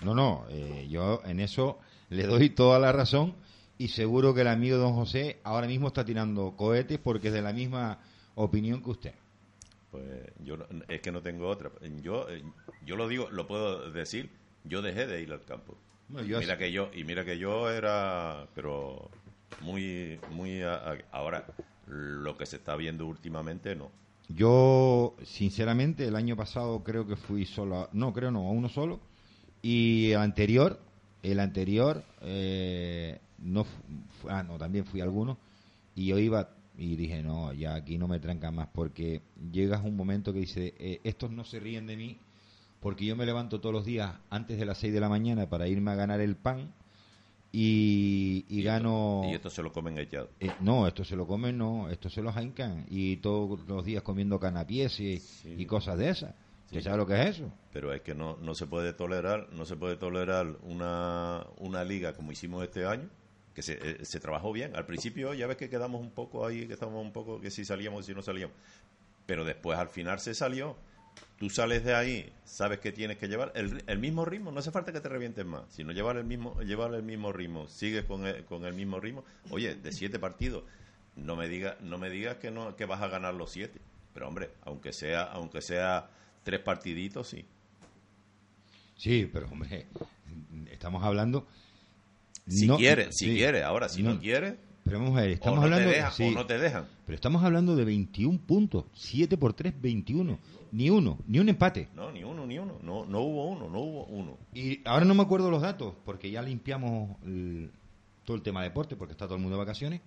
No, no, eh, yo en eso le doy toda la razón y seguro que el amigo don José ahora mismo está tirando cohetes porque es de la misma opinión que usted. Pues yo no- es que no tengo otra. Yo eh, yo lo digo, lo puedo decir, yo dejé de ir al campo. Bueno, yo mira que yo y mira que yo era pero muy muy a- a- ahora lo que se está viendo últimamente no Yo, sinceramente, el año pasado creo que fui solo, a- no, creo no, a uno solo. Y anterior, el anterior, eh, no, ah, no, también fui a alguno. Y yo iba y dije, no, ya aquí no me trancan más porque llegas un momento que dice, eh, estos no se ríen de mí porque yo me levanto todos los días antes de las 6 de la mañana para irme a ganar el pan y, y gano... y esto se lo comen echado Eh, no, esto se lo comen, no, esto se lo jaincan. Y todos los días comiendo canapiés y, Sí. y cosas de esas. Sí. ¿Usted sabe lo que es eso? pero es que no no se puede tolerar no se puede tolerar una una liga como hicimos este año que se, eh, se trabajó bien al principio ya ves que quedamos un poco ahí que estábamos un poco que si salíamos y si no salíamos pero después al final se salió tú sales de ahí, sabes que tienes que llevar el, el mismo ritmo, no hace falta que te revientes más, sino llevar el mismo, llevar el mismo ritmo, sigues con el, con el mismo ritmo, oye, de siete partidos, no me digas, no me digas que no, que vas a ganar los siete, pero hombre, aunque sea, aunque sea tres partiditos, sí. Sí, pero hombre, estamos hablando... Si no- quieres, si sí, quieres, ahora si no, no. quieres, Pero vamos a ver, o estamos no, hablando... te dejan, sí, o no te dejan. Pero estamos hablando de 21 puntos, 7 por 3, 21. Ni uno, ni un empate. No, ni uno, ni uno, no, no hubo uno, no hubo uno. Y ahora no me acuerdo los datos, porque ya limpiamos el- todo el tema de deporte, porque está todo el mundo de vacaciones.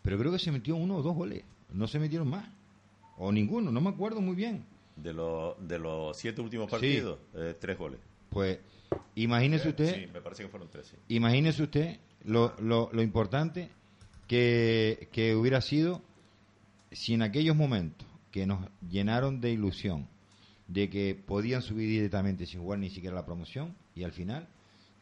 Pero creo que se metió uno o dos goles. No se metieron más. O ninguno, no me acuerdo muy bien. De los, de los siete últimos Sí. partidos, eh, tres goles. Pues imagínese usted, Sí, me parece que fueron tres, sí. imagínese usted lo, lo, lo importante que, que hubiera sido si en aquellos momentos que nos llenaron de ilusión de que podían subir directamente sin jugar ni siquiera la promoción y al final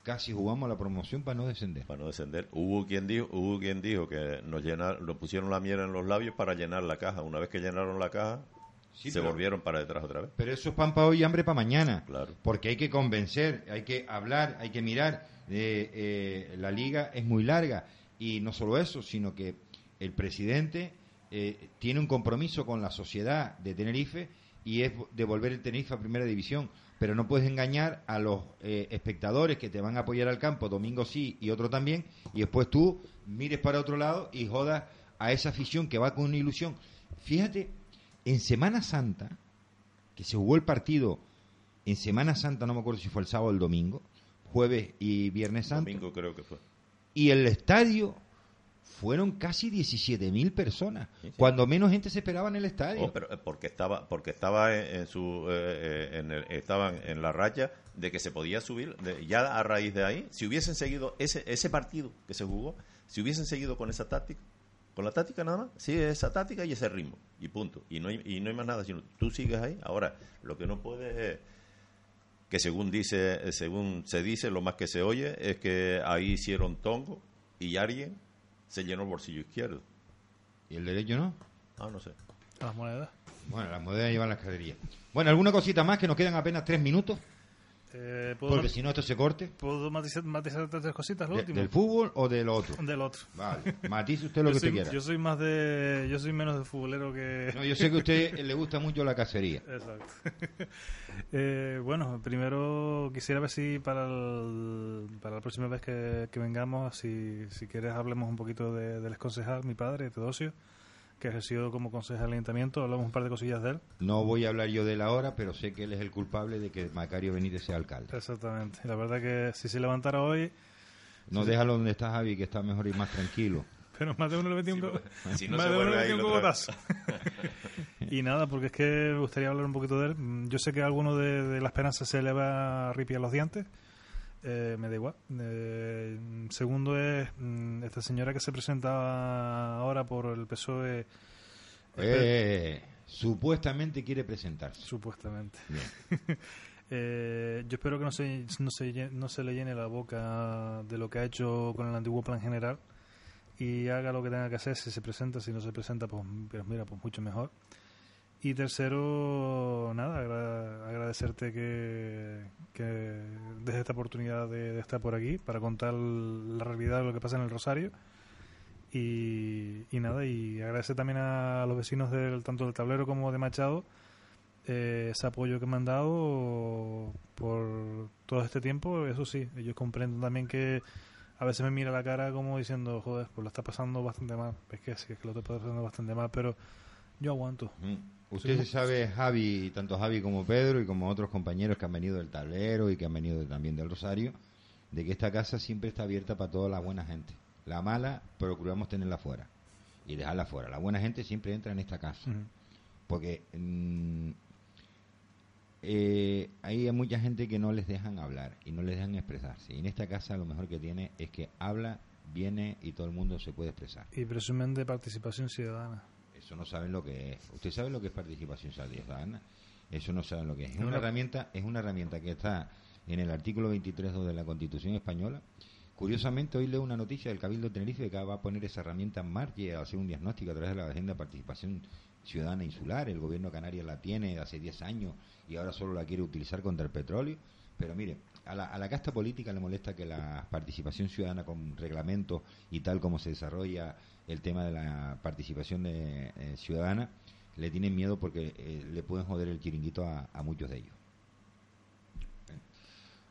casi jugamos la promoción para no descender. para no descender. Hubo quien dijo, hubo quien dijo que nos llenar, nos pusieron la miel en los labios para llenar la caja. Una vez que llenaron la caja, Sí, se pero- volvieron para detrás otra vez. Pero eso es pan para hoy y hambre para mañana. Claro. Porque hay que convencer, hay que hablar, hay que mirar. Eh, eh, la liga es muy larga. Y no solo eso, sino que el presidente eh, tiene un compromiso con la sociedad de Tenerife y es devolver el Tenerife a Primera División. Pero no puedes engañar a los eh, espectadores que te van a apoyar al campo, domingo sí y otro también, y después tú mires para otro lado y jodas a esa afición que va con una ilusión. Fíjate, en Semana Santa, que se jugó el partido en Semana Santa, no me acuerdo si fue el sábado o el domingo, jueves y viernes santo. Domingo creo que fue. Y el estadio fueron casi 17.000 personas, cuando menos gente se esperaba en el estadio. Oh, pero eh, porque estaba porque estaba en, su eh, eh, en el, estaban en la raya de que se podía subir ya a raíz de ahí, si hubiesen seguido ese ese partido que se jugó, si hubiesen seguido con esa táctica, con la táctica nada más, sigue esa táctica y ese ritmo y punto. Y no hay, y no hay más nada, sino tú sigues ahí. Ahora, lo que no puedes es que según dice según se dice, lo más que se oye es que ahí hicieron tongo y alguien se llenó el bolsillo izquierdo. ¿Y el derecho no? Ah, no sé. Las monedas. Bueno, las monedas llevan las caderillas. Bueno, ¿alguna cosita más que nos quedan apenas tres minutos? Eh, ¿puedo Porque si no, esto se corte. ¿Puedo matizar, matizar tres cositas? Lo De- último. ¿Del fútbol o del otro? Del otro. Vale, matice usted <laughs> lo que soy, usted quiera. yo soy más de. Yo soy menos de futbolero que. No, yo sé que a usted le gusta mucho la cacería. <laughs> Exacto. <laughs> Eh, bueno, primero quisiera ver si para, el- para la próxima vez que, que vengamos, si, si quieres, hablemos un poquito de- del exconcejal, mi padre, Teodosio, que ejerció como concejal del ayuntamiento. Hablamos un par de cosillas de él. No voy a hablar yo de la hora, pero sé que él es el culpable de que Macario Benítez sea alcalde. Exactamente. Y la verdad que si se levantara hoy, No déjalo donde está Javi, que está mejor y más tranquilo. <laughs> pero más de uno le metía un, go- <laughs> Si no más se de uno le cogotazo. <laughs> y nada, porque es que me gustaría hablar un poquito de él. Mm, Yo sé que a alguno de, de la esperanza se le va a ripiar los dientes. Eh, me da igual. Eh, segundo es mm, esta señora que se presenta ahora por el PSOE. Eh, supuestamente quiere presentarse. Supuestamente. <laughs> Eh, yo espero que no se, no, se, no se le llene la boca de lo que ha hecho con el antiguo plan general y haga lo que tenga que hacer. Si se presenta, si no se presenta, pues, pues mira, pues mucho mejor. Y tercero, nada, agra- agradecerte que, que des esta oportunidad de, de estar por aquí para contar la realidad de lo que pasa en el Rosario. Y, y nada, y agradecer también a los vecinos del tanto del tablero como de Machado eh, ese apoyo que me han dado por todo este tiempo. Eso sí, ellos comprenden también que a veces me mira la cara como diciendo, joder, pues lo está pasando bastante mal. Es que sí, es que lo está pasando bastante mal, pero yo aguanto. Mm. Usted sabe, Javi, tanto Javi como Pedro y como otros compañeros que han venido del tablero y que han venido también del Rosario, de que esta casa siempre está abierta para toda la buena gente. La mala procuramos tenerla fuera y dejarla fuera. La buena gente siempre entra en esta casa. Porque mm, eh, hay mucha gente que no les dejan hablar y no les dejan expresarse. Y en esta casa lo mejor que tiene es que habla, viene y todo el mundo se puede expresar. Y presumen de participación ciudadana. Eso no saben lo que es. ¿Usted sabe lo que es participación ciudadana? Eso no saben lo que es. Es una herramienta, es una herramienta que está en el artículo 23.2 de la Constitución española. Curiosamente, hoy leo una noticia del Cabildo de Tenerife que va a poner esa herramienta en marcha y a hacer un diagnóstico a través de la Agenda de Participación Ciudadana Insular. El gobierno canario la tiene hace 10 años y ahora solo la quiere utilizar contra el petróleo. Pero mire, a la, a la casta política le molesta que la participación ciudadana con reglamentos y tal como se desarrolla el tema de la participación de, eh, ciudadana, le tienen miedo porque eh, le pueden joder el chiringuito a, a muchos de ellos.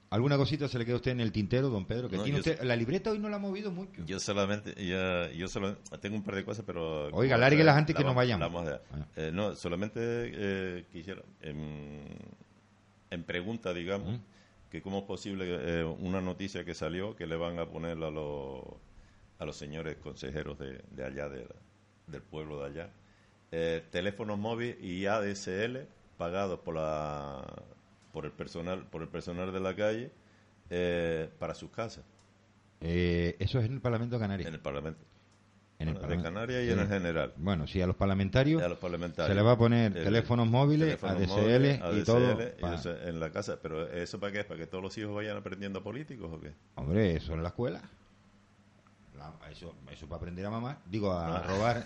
¿Alguna cosita se le queda a usted en el tintero, don Pedro? Que No, tiene usted, la libreta hoy no la ha movido mucho. Yo solamente, yo solo, tengo un par de cosas, pero... Oiga, lárguelas la- antes que nos vayamos. a. Eh, no, solamente eh, quisiera, en, en pregunta, digamos, que cómo es posible eh, una noticia que salió que le van a poner a los, a los señores consejeros de, de allá, de la- del pueblo de allá, eh, teléfonos móviles y ADSL pagados por la por el personal por el personal de la calle eh, para sus casas Eh, eso es en el Parlamento Canario. en el Parlamento En el Bueno, de Parlamento. Canarias y Sí. en el general Bueno, sí, a los parlamentarios a los parlamentarios. se le va a poner El- teléfonos móviles, teléfonos ADSL móviles, y todo. y pa- eso en la casa. Pero ¿eso para qué? ¿Para que todos los hijos vayan aprendiendo políticos o qué? Hombre, eso en la escuela. La- eso, eso para aprender a mamar. Digo, a Ah. robar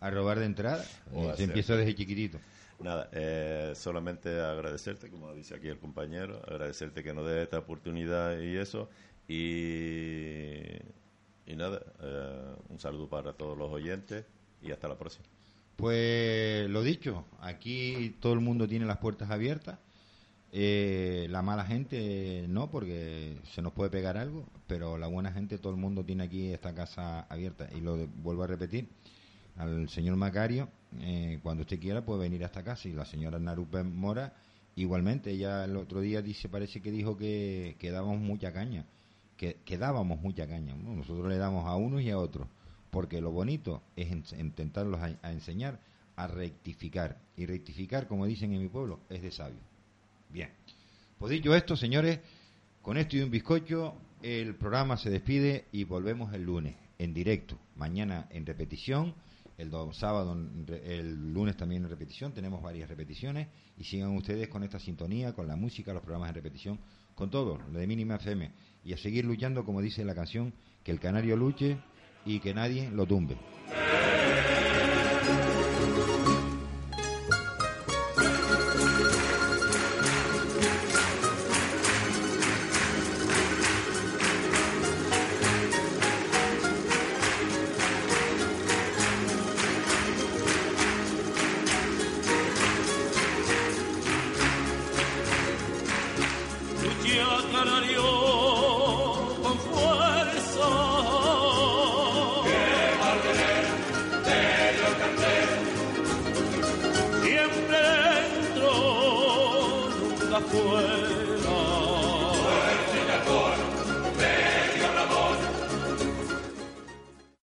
a robar de entrada. O a se empieza desde chiquitito. Nada, eh, solamente agradecerte, como dice aquí el compañero, agradecerte que nos dé esta oportunidad y eso. Y, y nada, eh, un saludo para todos los oyentes y hasta la próxima. Pues lo dicho, aquí todo el mundo tiene las puertas abiertas. Eh, la mala gente no, porque se nos puede pegar algo, pero la buena gente, todo el mundo tiene aquí esta casa abierta. Y lo vuelvo a repetir, al señor Macario, eh, cuando usted quiera puede venir a esta casa. Y la señora Narupe Mora, igualmente, ella el otro día dice, parece que dijo que, que dábamos mucha caña, que, que dábamos mucha caña. nosotros le damos a unos y a otros, porque lo bonito es intentarlos a enseñar a rectificar. Y rectificar, como dicen en mi pueblo, es de sabio. Bien. Pues dicho esto, señores, con esto y un bizcocho, el programa se despide y volvemos el lunes en directo. Mañana en repetición, el sábado, el lunes también en repetición. Tenemos varias repeticiones y sigan ustedes con esta sintonía, con la música, los programas en repetición, con todo, lo de Mínima FM. Y a seguir luchando, como dice la canción, que el canario luche y que nadie lo tumbe.